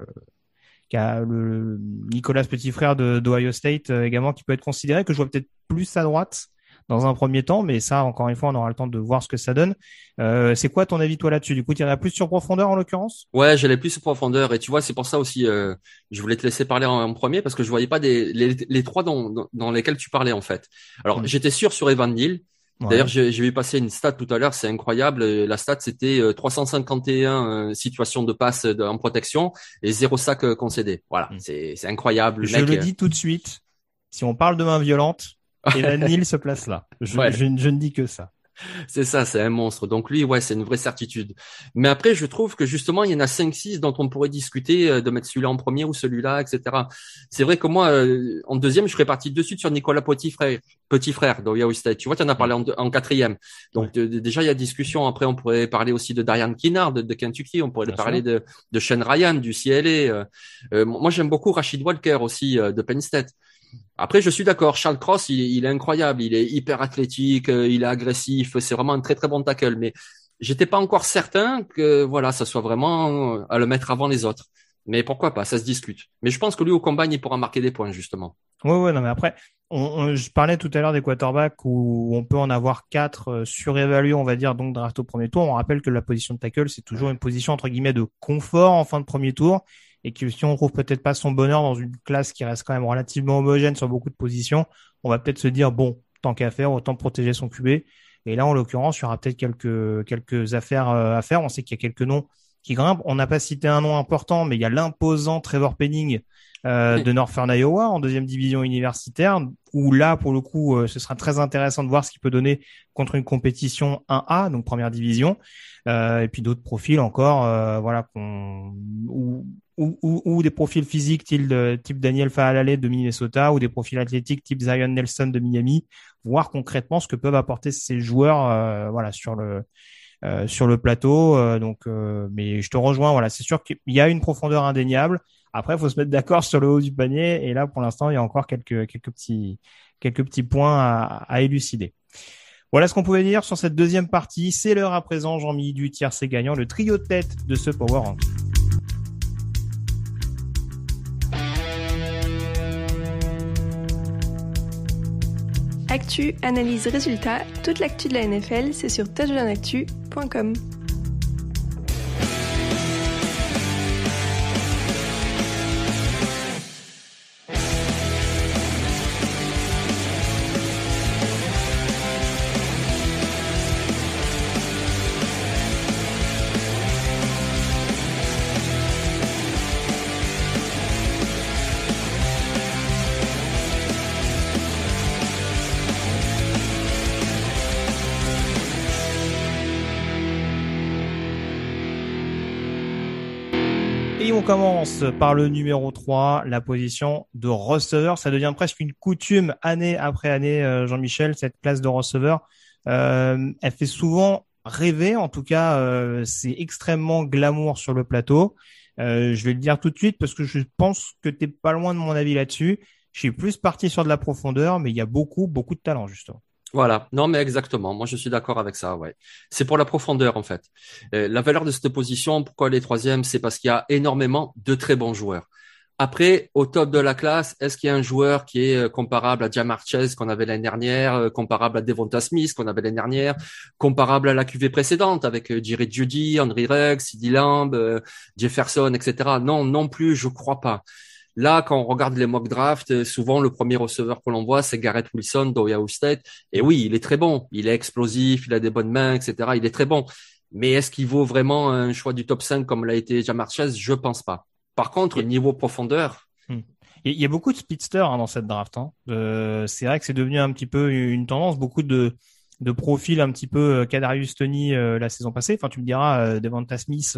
le, Nicolas petit frère de d'Ohio State également, qui peut être considéré, que je vois peut-être plus à droite dans un premier temps, mais ça, encore une fois, on aura le temps de voir ce que ça donne. Euh, c'est quoi ton avis toi là-dessus? Du coup, tu irais plus sur profondeur en l'occurrence?
Ouais, j'allais plus en profondeur et tu vois, c'est pour ça aussi, euh, je voulais te laisser parler en, en premier parce que je voyais pas des, les, les trois dans, dans, dans lesquels tu parlais en fait. Alors,
Mm.
j'étais sûr sur Evan Neal.
Ouais.
D'ailleurs, j'ai vu passer une stat tout à l'heure, c'est incroyable. Euh, La stat, c'était euh, 351 euh, situations de passe en protection et zéro sac euh, concédé. Voilà,
Mm.
c'est incroyable. Le
je
mec,
le
euh,
dis tout de suite. Si on parle de main violente, Evan Neal se place là. Je,
Ouais.
je, je ne dis que ça.
C'est ça, c'est un monstre. Donc lui, ouais, c'est une vraie certitude. Mais après, je trouve que justement, il y en a cinq, six dont on pourrait discuter euh, de mettre celui-là en premier ou celui-là, etc. C'est vrai que moi, euh, en deuxième, je serais parti de suite sur Nicolas Petit frère, petit frère d'Ohio State. Tu vois, tu en as parlé en, deux- en quatrième. Donc de- déjà, il y a discussion. Après, on pourrait parler aussi de Darian Kinnard de, de Kentucky. On pourrait
Bien
parler de, de Shane Ryan du CLA. Euh, euh, moi, j'aime beaucoup Rachid Walker aussi euh, de Penn State. Après, je suis d'accord. Charles Cross, il, est incroyable. Il est hyper athlétique, euh, il est agressif. C'est vraiment un très très bon tackle. Mais j'étais pas encore certain que voilà, ça soit vraiment euh, à le mettre avant les autres. Mais pourquoi pas? Ça se discute. Mais je pense que lui au combine, il pourra marquer des points justement.
Ouais, ouais, non, mais après, on- je parlais tout à l'heure des quarterbacks où on peut en avoir quatre euh, surévalués, on va dire, donc draft au premier tour. On rappelle que la position de tackle, c'est toujours une position, entre guillemets, de confort en fin de premier tour. Et que si on trouve peut-être pas son bonheur dans une classe qui reste quand même relativement homogène sur beaucoup de positions, on va peut-être se dire, bon, tant qu'à faire, autant protéger son QB. Et là, en l'occurrence, il y aura peut-être quelques, quelques affaires euh, à faire. On sait qu'il y a quelques noms qui grimpent. On n'a pas cité un nom important, mais il y a l'imposant Trevor Penning euh, de Northern Iowa en deuxième division universitaire, où là, pour le coup, euh, ce sera très intéressant de voir ce qu'il peut donner contre une compétition 1A, donc première division, euh, et puis d'autres profils encore, euh, voilà, qu'on ou, ou, ou, ou des profils physiques type, type Daniel Faalale de Minnesota, ou des profils athlétiques type Zion Nelson de Miami, voir concrètement ce que peuvent apporter ces joueurs, euh, voilà, sur le euh, sur le plateau. euh, donc, euh, mais je te rejoins. Voilà, c'est sûr qu'il y a une profondeur indéniable. Après, il faut se mettre d'accord sur le haut du panier. Et là, pour l'instant, il y a encore quelques quelques petits quelques petits points à, à élucider. Voilà ce qu'on pouvait dire sur cette deuxième partie. C'est l'heure à présent, Jean-Mi, du tiercé gagnant, le trio de tête de ce Power Rank.
Actu, analyse, résultat, toute l'actu de la NFL, c'est sur touchdownactu.com.
On commence par le numéro 3, la position de receveur. Ça devient presque une coutume année après année, euh, Jean-Michel, cette classe de receveur. Euh, elle fait souvent rêver, en tout cas, euh, c'est extrêmement glamour sur le plateau. Je vais le dire tout de suite parce que je pense que t'es pas loin de mon avis là-dessus. Je suis plus parti sur de la profondeur, mais il y a beaucoup, beaucoup de talent, justement.
Voilà, non mais exactement, moi je suis d'accord avec ça, ouais. C'est pour la profondeur en fait. Euh, la valeur de cette position, pourquoi elle est troisième, c'est parce qu'il y a énormément de très bons joueurs. Après, au top de la classe, est-ce qu'il y a un joueur qui est euh, comparable à Jamar Chase qu'on avait l'année dernière, euh, comparable à Devonta Smith qu'on avait l'année dernière, comparable à la QV précédente avec Jerry Judy, Henry Ruggs, Sidney Lamb, Jefferson, etc. Non, non plus, je crois pas. Là, quand on regarde les mock drafts, euh, souvent le premier receveur que l'on voit, c'est Garrett Wilson d'Ohio State. Et oui, il est très bon, il est explosif, il a des bonnes mains, etc. Il est très bon. Mais est-ce qu'il vaut vraiment un choix du top 5 comme l'a été Jamar Chase? Je pense pas. Par contre, niveau profondeur,
Il il y a beaucoup de speedsters hein, dans cette draft. Hein. Euh, c'est vrai que c'est devenu un petit peu une tendance. Beaucoup de, de profils un petit peu euh, Kadarius Tony euh, la saison passée. Enfin, tu me diras, euh, Devonta Smith,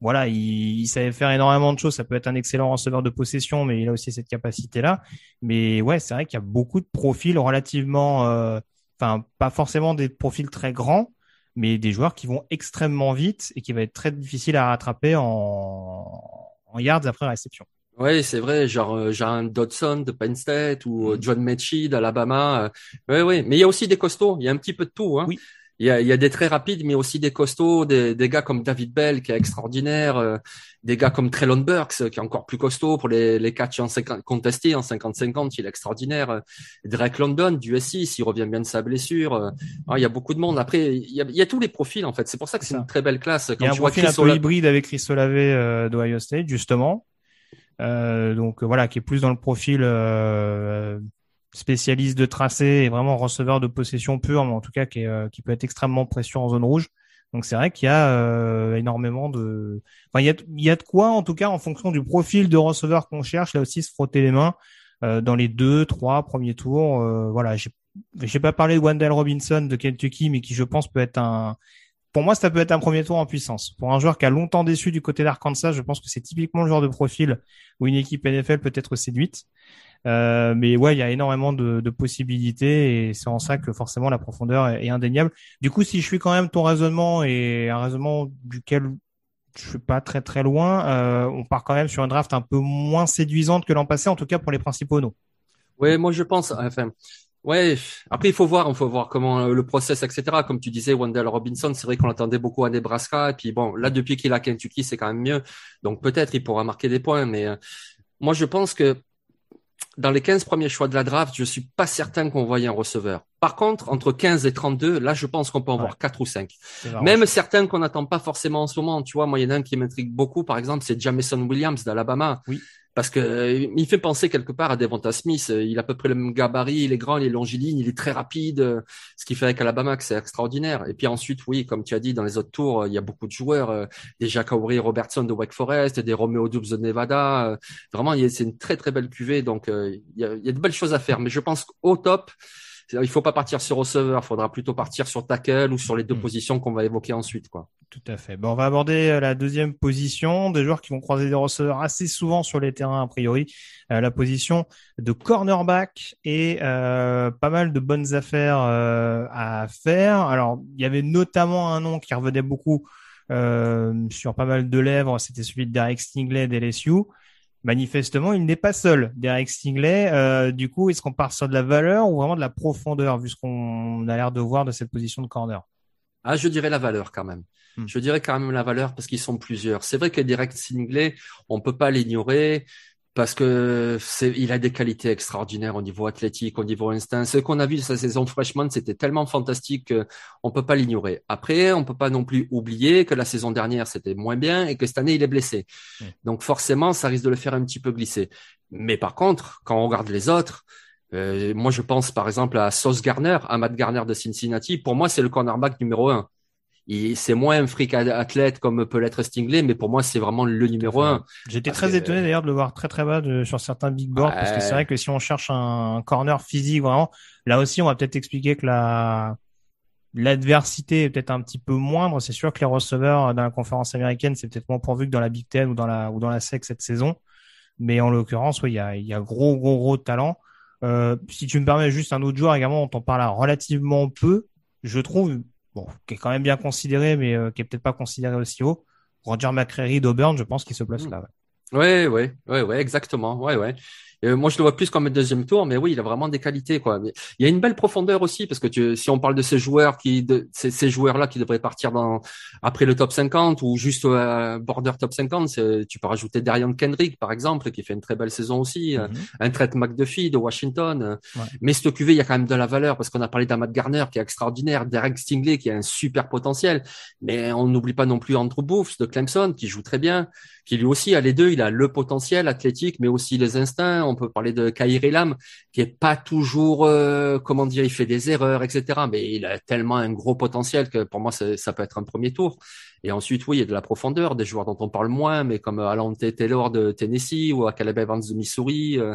voilà, il, il savait faire énormément de choses. Ça peut être un excellent receveur de possession, mais il a aussi cette capacité-là. Mais ouais, c'est vrai qu'il y a beaucoup de profils relativement, euh, enfin, pas forcément des profils très grands, mais des joueurs qui vont extrêmement vite et qui va être très difficile à rattraper en, en yards après réception.
Oui, c'est vrai, genre euh, Jean Dodson de Penn State ou euh,
Mhm.
John Mechie d'Alabama. Oui, oui, mais il y a aussi des costauds, il y a un petit peu de tout. Hein.
Oui.
Il y a, il y a des très rapides, mais aussi des costauds, des, des gars comme David Bell qui est extraordinaire, euh, des gars comme Trellon Burks euh, qui est encore plus costaud pour les, les catchs en 50, contestés en 50-50, il est extraordinaire. Euh, Drake London du SI, s'il revient bien de sa blessure. euh, ah, il y a beaucoup de monde. Après, il y a, il y a tous les profils en fait. C'est pour ça que
C'est
une très belle classe.
Il y
Quand
a un
tu vois
profil un peu hybride avec Chris Olave euh, d'Ohio State, justement. Euh, donc voilà, qui est plus dans le profil euh, spécialiste de tracé et vraiment receveur de possession pure, mais en tout cas qui, euh, peut être extrêmement précieux en zone rouge. Donc c'est vrai qu'il y a euh, énormément de, enfin il y a, de quoi en tout cas en fonction du profil de receveur qu'on cherche là aussi se frotter les mains euh, dans les deux, trois premiers tours. Euh, voilà, j'ai pas parlé de Wendell Robinson de Kentucky, mais qui je pense peut être un pour moi, ça peut être un premier tour en puissance. Pour un joueur qui a longtemps déçu du côté d'Arkansas, je pense que c'est typiquement le genre de profil où une équipe NFL peut être séduite. Euh, mais ouais, il y a énormément de, possibilités et c'est en ça que forcément la profondeur est, indéniable. Du coup, si je suis quand même ton raisonnement et un raisonnement duquel je suis pas très très loin, euh, on part quand même sur une draft un peu moins séduisante que l'an passé, en tout cas pour les principaux noms.
Ouais, moi je pense. Enfin, ouais. Après, il faut voir, il faut voir comment euh, le process, etc. Comme tu disais, Wendell Robinson, c'est vrai qu'on l'attendait beaucoup à Nebraska. Et puis bon, là depuis qu'il a Kentucky, c'est quand même mieux. Donc peut-être il pourra marquer des points. Mais moi, je pense que dans les 15 premiers choix de la draft, je suis pas certain qu'on voyait un receveur. Par contre, entre 15 et 32, là, je pense qu'on peut en
Ouais.
voir quatre ou cinq.
C'est vraiment
Même certains qu'on n'attend pas forcément en ce moment. Tu vois, moi, il y en a un qui m'intrigue beaucoup, par exemple, c'est Jameson Williams d'Alabama.
Oui.
Parce que euh, il fait penser quelque part à Devonta Smith. Euh, Il a à peu près le même gabarit, il est grand, il est longiligne, il est très rapide. euh, Ce qui fait avec Alabama que c'est extraordinaire. Et puis ensuite, oui, comme tu as dit, dans les autres tours, il y a beaucoup de joueurs. euh, Des Jacobry Robertson de Wake Forest, des Romeo Dubs de Nevada. euh, Vraiment, c'est une très très belle cuvée. Donc, euh, il y a, il y a de belles choses à faire. Mais je pense qu'au top, il faut pas partir sur receveur. Il faudra plutôt partir sur tackle ou sur les deux
Hmm.
positions qu'on va évoquer ensuite, quoi.
Tout à fait. Bon, on va aborder euh, la deuxième position, des joueurs qui vont croiser des receveurs assez souvent sur les terrains a priori. Euh, la position de cornerback et euh, pas mal de bonnes affaires euh, à faire. Alors, il y avait notamment un nom qui revenait beaucoup euh, sur pas mal de lèvres, c'était celui de Derek Stingley d'LSU. Manifestement, il n'est pas seul, Derek Stingley. Euh, du coup, est-ce qu'on part sur de la valeur ou vraiment de la profondeur, vu ce qu'on a l'air de voir de cette position de corner?
Ah, je dirais la valeur quand même.
Hmm.
Je dirais quand même la valeur parce qu'ils sont plusieurs. C'est vrai que Direct Singley, on peut pas l'ignorer. Parce que c'est, il a des qualités extraordinaires au niveau athlétique, au niveau instinct. Ce qu'on a vu de sa saison freshman, c'était tellement fantastique qu'on peut pas l'ignorer. Après, on peut pas non plus oublier que la saison dernière, c'était moins bien et que cette année, il est blessé. Donc forcément, ça risque de le faire un petit peu glisser. Mais par contre, quand on regarde les autres, euh, moi je pense par exemple à Sauce Garner, à Matt Garner de Cincinnati. Pour moi, c'est le cornerback numéro un c'est moins un fric athlète comme peut l'être Stingley, mais pour moi, c'est vraiment le numéro un.
J'étais très étonné d'ailleurs de le voir très très bas sur certains big boards, parce que c'est vrai que si on cherche un corner physique vraiment, là aussi, on va peut-être expliquer que la l'adversité est peut-être un petit peu moindre. C'est sûr que les receveurs dans la conférence américaine, c'est peut-être moins pourvu que dans la Big Ten ou dans la ou dans la SEC cette saison. Mais en l'occurrence, oui, il y a, il y a gros gros gros talent. Euh, si tu me permets juste un autre joueur également, dont on parle relativement peu, je trouve bon, qui est quand même bien considéré, mais euh, qui est peut-être pas considéré aussi haut. Roger McCreary d'Auburn, je pense qu'il se place hmm. là.
Ouais, ouais, ouais, ouais, exactement. Ouais, ouais. Euh, moi, je le vois plus comme un deuxième tour, mais oui, il a vraiment des qualités, quoi. Mais il y a une belle profondeur aussi, parce que tu, si on parle de ces joueurs qui, de, ces, ces joueurs-là qui devraient partir dans après le top 50 ou juste euh, border top 50, tu peux rajouter Darian Kendrick, par exemple, qui fait une très belle saison aussi, euh, mhm. un Trent McDuffie de Washington. Euh. Mais ce QV, il y a quand même de la valeur, parce qu'on a parlé d'Amad Garner qui est extraordinaire, Derek Stingley qui a un super potentiel, mais on n'oublie pas non plus Andrew Booth de Clemson qui joue très bien qui lui aussi a les deux. Il a le potentiel athlétique, mais aussi les instincts. On peut parler de Kairi Lam, qui est pas toujours, euh, comment dire, il fait des erreurs, etc. Mais il a tellement un gros potentiel que pour moi, ça peut être un premier tour. Et ensuite, oui, il y a de la profondeur, des joueurs dont on parle moins, mais comme Alante Taylor de Tennessee ou à Caleb de Missouri, euh,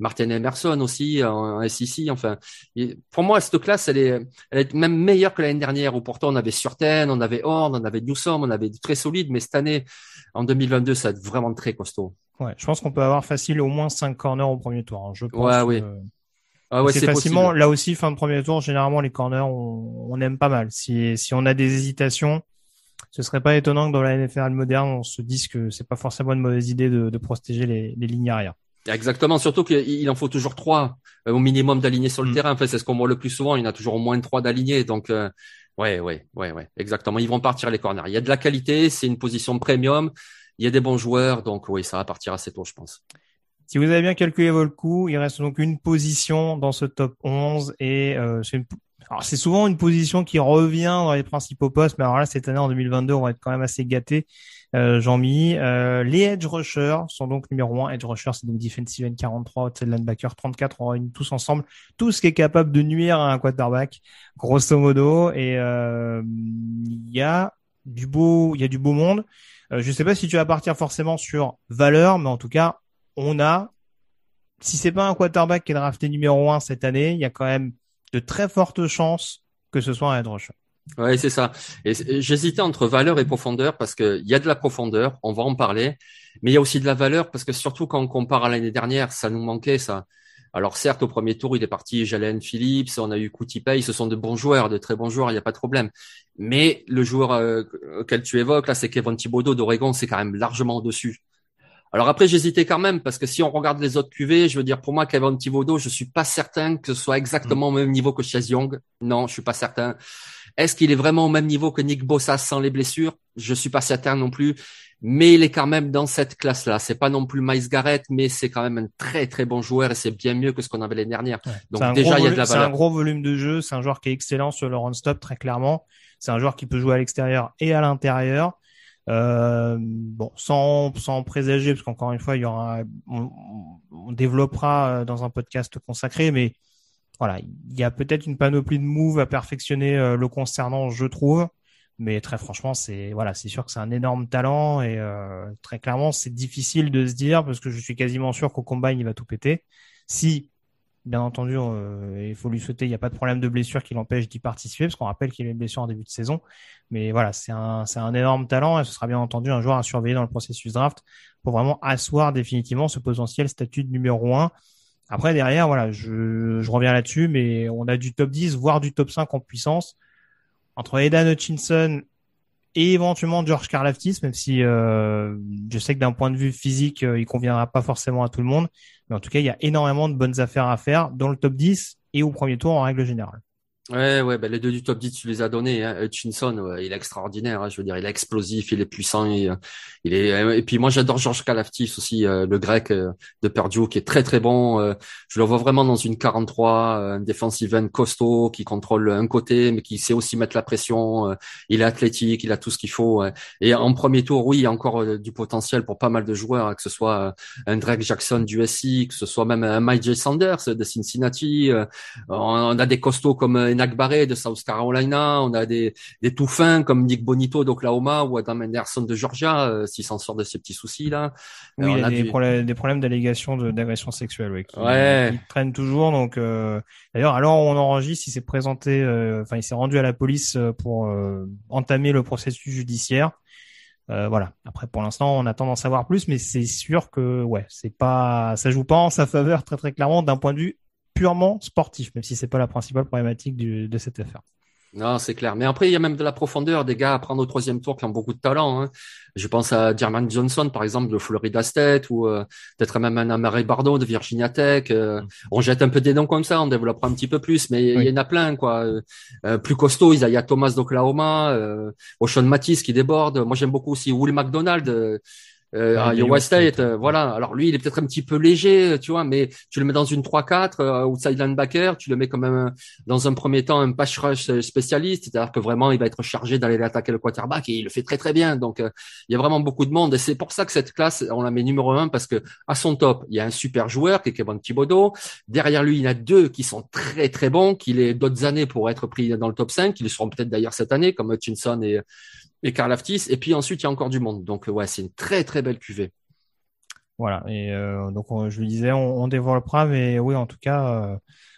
Martin Emerson aussi en, SEC. Enfin, pour moi, cette classe, elle est, elle est même meilleure que l'année dernière où pourtant on avait Surten, on avait Horn, on avait Newsom, on avait très solide, mais cette année, en 2022, ça va être vraiment très costaud.
Ouais, je pense qu'on peut avoir facile au moins cinq corners au premier tour. Hein. Je pense
ouais, oui.
Ah ouais, c'est facilement. Là aussi, fin de premier tour, généralement les corners, on, on aime pas mal. Si si on a des hésitations, ce serait pas étonnant que dans la NFL moderne, on se dise que c'est pas forcément une mauvaise idée de, de protéger les, les, lignes arrière.
Exactement, surtout qu'il en faut toujours trois euh, au minimum d'alignés sur le mm. terrain. En fait, c'est ce qu'on voit le plus souvent. Il y en a toujours au moins trois d'alignés. Donc, euh, ouais, ouais, ouais, ouais, exactement. Ils vont partir les corners. Il y a de la qualité, c'est une position premium. Il y a des bons joueurs, donc oui, ça va partir assez tôt, je pense.
Si vous avez bien calculé vos coups, il reste donc une position dans ce top 11 et euh, c'est une, souvent une position qui revient dans les principaux postes, mais alors là cette année en 2022 on va être quand même assez gâté. Euh, Jean-Mi, euh, les edge rushers sont donc numéro 1. Edge rushers c'est donc defensive end 43, outside linebacker 34. On réunit tous ensemble tout ce qui est capable de nuire à un quarterback, grosso modo. Et euh, il y a du beau, il y a du beau monde. Euh, je sais pas si tu vas partir forcément sur valeur, mais en tout cas on a si c'est pas un quarterback qui est drafté numéro 1 cette année, il y a quand même de très fortes chances que ce soit un edge rusher.
Ouais, c'est ça. Et j'hésitais entre valeur et profondeur parce qu'il y a de la profondeur, on va en parler, mais il y a aussi de la valeur parce que surtout quand on compare à l'année dernière, ça nous manquait ça. Alors certes, au premier tour, il est parti Jalen Phillips, on a eu Pay, ce sont de bons joueurs, de très bons joueurs, il n'y a pas de problème. Mais le joueur euh, auquel tu évoques là, c'est Kevin Thibodeau d'Oregon, c'est quand même largement au-dessus. Alors après, j'hésitais quand même parce que si on regarde les autres QV, je veux dire pour moi, Kevin Thibodeau, je suis pas certain que ce soit exactement au même niveau que Chase Young. Non, je suis pas certain. Est-ce qu'il est vraiment au même niveau que Nick Bossa sans les blessures? Je suis pas certain non plus. Mais il est quand même dans cette classe-là. C'est pas non plus Miles Garrett, mais c'est quand même un très très bon joueur et c'est bien mieux que ce qu'on avait l'année dernière.
Donc déjà, il y a de la valeur. C'est un gros volume de jeu. C'est un joueur qui est excellent sur le run-stop, très clairement. C'est un joueur qui peut jouer à l'extérieur et à l'intérieur. Euh, bon, sans, sans présager, parce qu'encore une fois, il y aura, on, on, développera euh, dans un podcast consacré, mais voilà, il y a peut-être une panoplie de moves à perfectionner euh, le concernant, je trouve. Mais très franchement, c'est voilà, c'est sûr que c'est un énorme talent et euh, très clairement, c'est difficile de se dire parce que je suis quasiment sûr qu'au combat il va tout péter. Si Bien entendu, euh, il faut lui souhaiter, il n'y a pas de problème de blessure qui l'empêche d'y participer, parce qu'on rappelle qu'il a une blessure en début de saison. Mais voilà, c'est un, c'est un énorme talent et ce sera bien entendu un joueur à surveiller dans le processus draft pour vraiment asseoir définitivement ce potentiel statut de numéro 1. Après, derrière, voilà, je, je reviens là-dessus, mais on a du top 10, voire du top 5 en puissance. Entre Aidan Hutchinson et éventuellement George Karlaftis, même si euh, je sais que d'un point de vue physique, euh, il conviendra pas forcément à tout le monde. Mais en tout cas, il y a énormément de bonnes affaires à faire dans le top 10 et au premier tour en règle générale.
Ouais, ouais, ben les deux du top 10, tu les as donnés. Hein. Hutchinson, il est extraordinaire. Hein, je veux dire, il est explosif, il est puissant. Il, il est. Et puis moi, j'adore Georges Kalaftis aussi, euh, le grec euh, de Purdue, qui est très très bon. Euh, je le vois vraiment dans une 43, un defensive end costaud qui contrôle un côté, mais qui sait aussi mettre la pression. il est athlétique, il a tout ce qu'il faut. Et en premier tour, oui, il y a encore du potentiel pour pas mal de joueurs, hein, que ce soit un Drake Jackson du SI, que ce soit même un Mike J. Sanders de Cincinnati. on a des costauds comme Nagbaré de South Carolina, on a des, des tout fins comme Nick Bonito d'Oklahoma ou Adam Anderson de Georgia, euh, s'il s'en sort de ces petits soucis là.
Oui, il y a, des, problèmes, des problèmes d'allégation d'agression sexuelle, ouais, qui, ouais. traînent toujours. Donc, euh, d'ailleurs, alors on enregistre, il s'est présenté, euh, enfin, il s'est rendu à la police pour entamer le processus judiciaire. voilà. Après, pour l'instant, on attend d'en savoir plus, mais c'est sûr que ouais, c'est pas, ça joue pas en sa faveur très très clairement d'un point de vue purement sportif, même si c'est pas la principale problématique de cette affaire.
Non, c'est clair. Mais après, il y a même de la profondeur, des gars à prendre au troisième tour qui ont beaucoup de talent. Hein. Je pense à Jermaine Johnson, par exemple, de Florida State, ou euh, peut-être même un Amari Bardo de Virginia Tech. Euh, mm. on jette un peu des noms comme ça, on développera un petit peu plus, mais il y en a plein, quoi. Euh, plus costaud, il y a Thomas d'Oklahoma, Ocean Matisse qui déborde. Moi, j'aime beaucoup aussi Will McDonald euh, à Iowa State, euh, voilà. Alors lui, il est peut-être un petit peu léger, tu vois, mais tu le mets dans une 3-4 euh, outside linebacker, tu le mets quand même dans un premier temps un pass rush spécialiste, c'est-à-dire que vraiment il va être chargé d'aller attaquer le quarterback et il le fait très très bien. Donc euh, il y a vraiment beaucoup de monde et c'est pour ça que cette classe, on la met numéro un parce que à son top, il y a un super joueur qui est Kevin Thibodeau. Derrière lui, il y en a deux qui sont très très bons, qu'il est d'autres années pour être pris dans le top 5, ils seront peut-être d'ailleurs cette année comme Hutchinson et et Karl Aftis. Et puis ensuite, il y a encore du monde. Donc, ouais, c'est une très, très belle cuvée.
Voilà. Et euh, donc, je le disais, on, on, développera, mais oui, en tout cas, euh,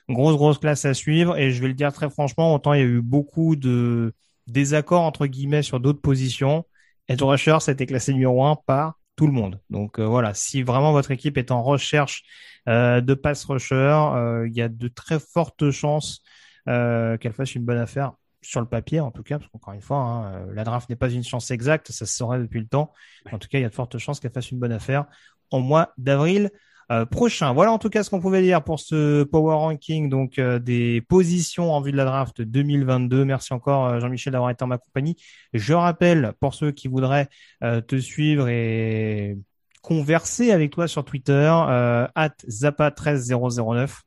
grosse, grosse classe à suivre. Et je vais le dire très franchement, autant il y a eu beaucoup de désaccords, entre guillemets, sur d'autres positions. Edge Rusher, c'était classé numéro un par tout le monde. Donc euh, voilà, si vraiment votre équipe est en recherche de pass rusher, il y a de très fortes chances qu'elle fasse une bonne affaire sur le papier en tout cas, parce qu'encore une fois, hein, euh, la draft n'est pas une chance exacte, ça se saurait depuis le temps. En tout cas, il y a de fortes chances qu'elle fasse une bonne affaire au mois d'avril euh, prochain. Voilà en tout cas ce qu'on pouvait dire pour ce power ranking donc euh, des positions en vue de la draft 2022. Merci encore Jean-Michel d'avoir été en ma compagnie. Je rappelle pour ceux qui voudraient te suivre et converser avec toi sur Twitter, at Zappa13009.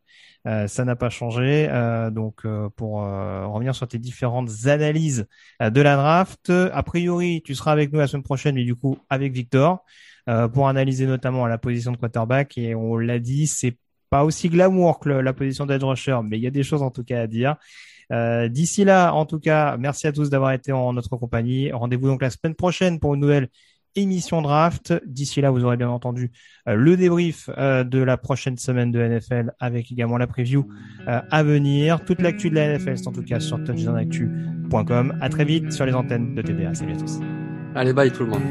Euh, ça n'a pas changé. Euh, donc, euh, pour revenir sur tes différentes analyses de la draft, a priori, tu seras avec nous la semaine prochaine, mais du coup avec Victor, pour analyser notamment la position de quarterback. Et on l'a dit, c'est pas aussi glamour que la position d'edge rusher, mais il y a des choses en tout cas à dire. D'ici là, en tout cas, merci à tous d'avoir été en notre compagnie. Rendez-vous donc la semaine prochaine pour une nouvelle émission draft. D'ici là, vous aurez bien entendu euh, le débrief euh, de la prochaine semaine de NFL avec également la preview euh, à venir. Toute l'actu de la NFL, c'est en tout cas sur touchdownactu.com. À très vite sur les antennes de TDA. Salut à tous.
Allez, bye tout le monde.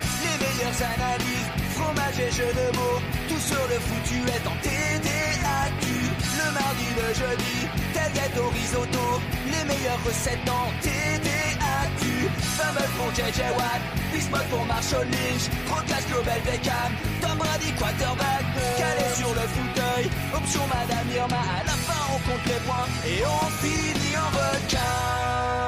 Les meilleures analyses, fromage et jeux de mots, tout sur le foutu est en recettes en TDAQ. Fumble pour JJ Watt, Bismuth pour Marshall Lynch, Proclash Global Beckham, Tom Brady quarterback, calé sur le fauteuil, option Madame Irma, à la fin on compte les points et on finit en requin.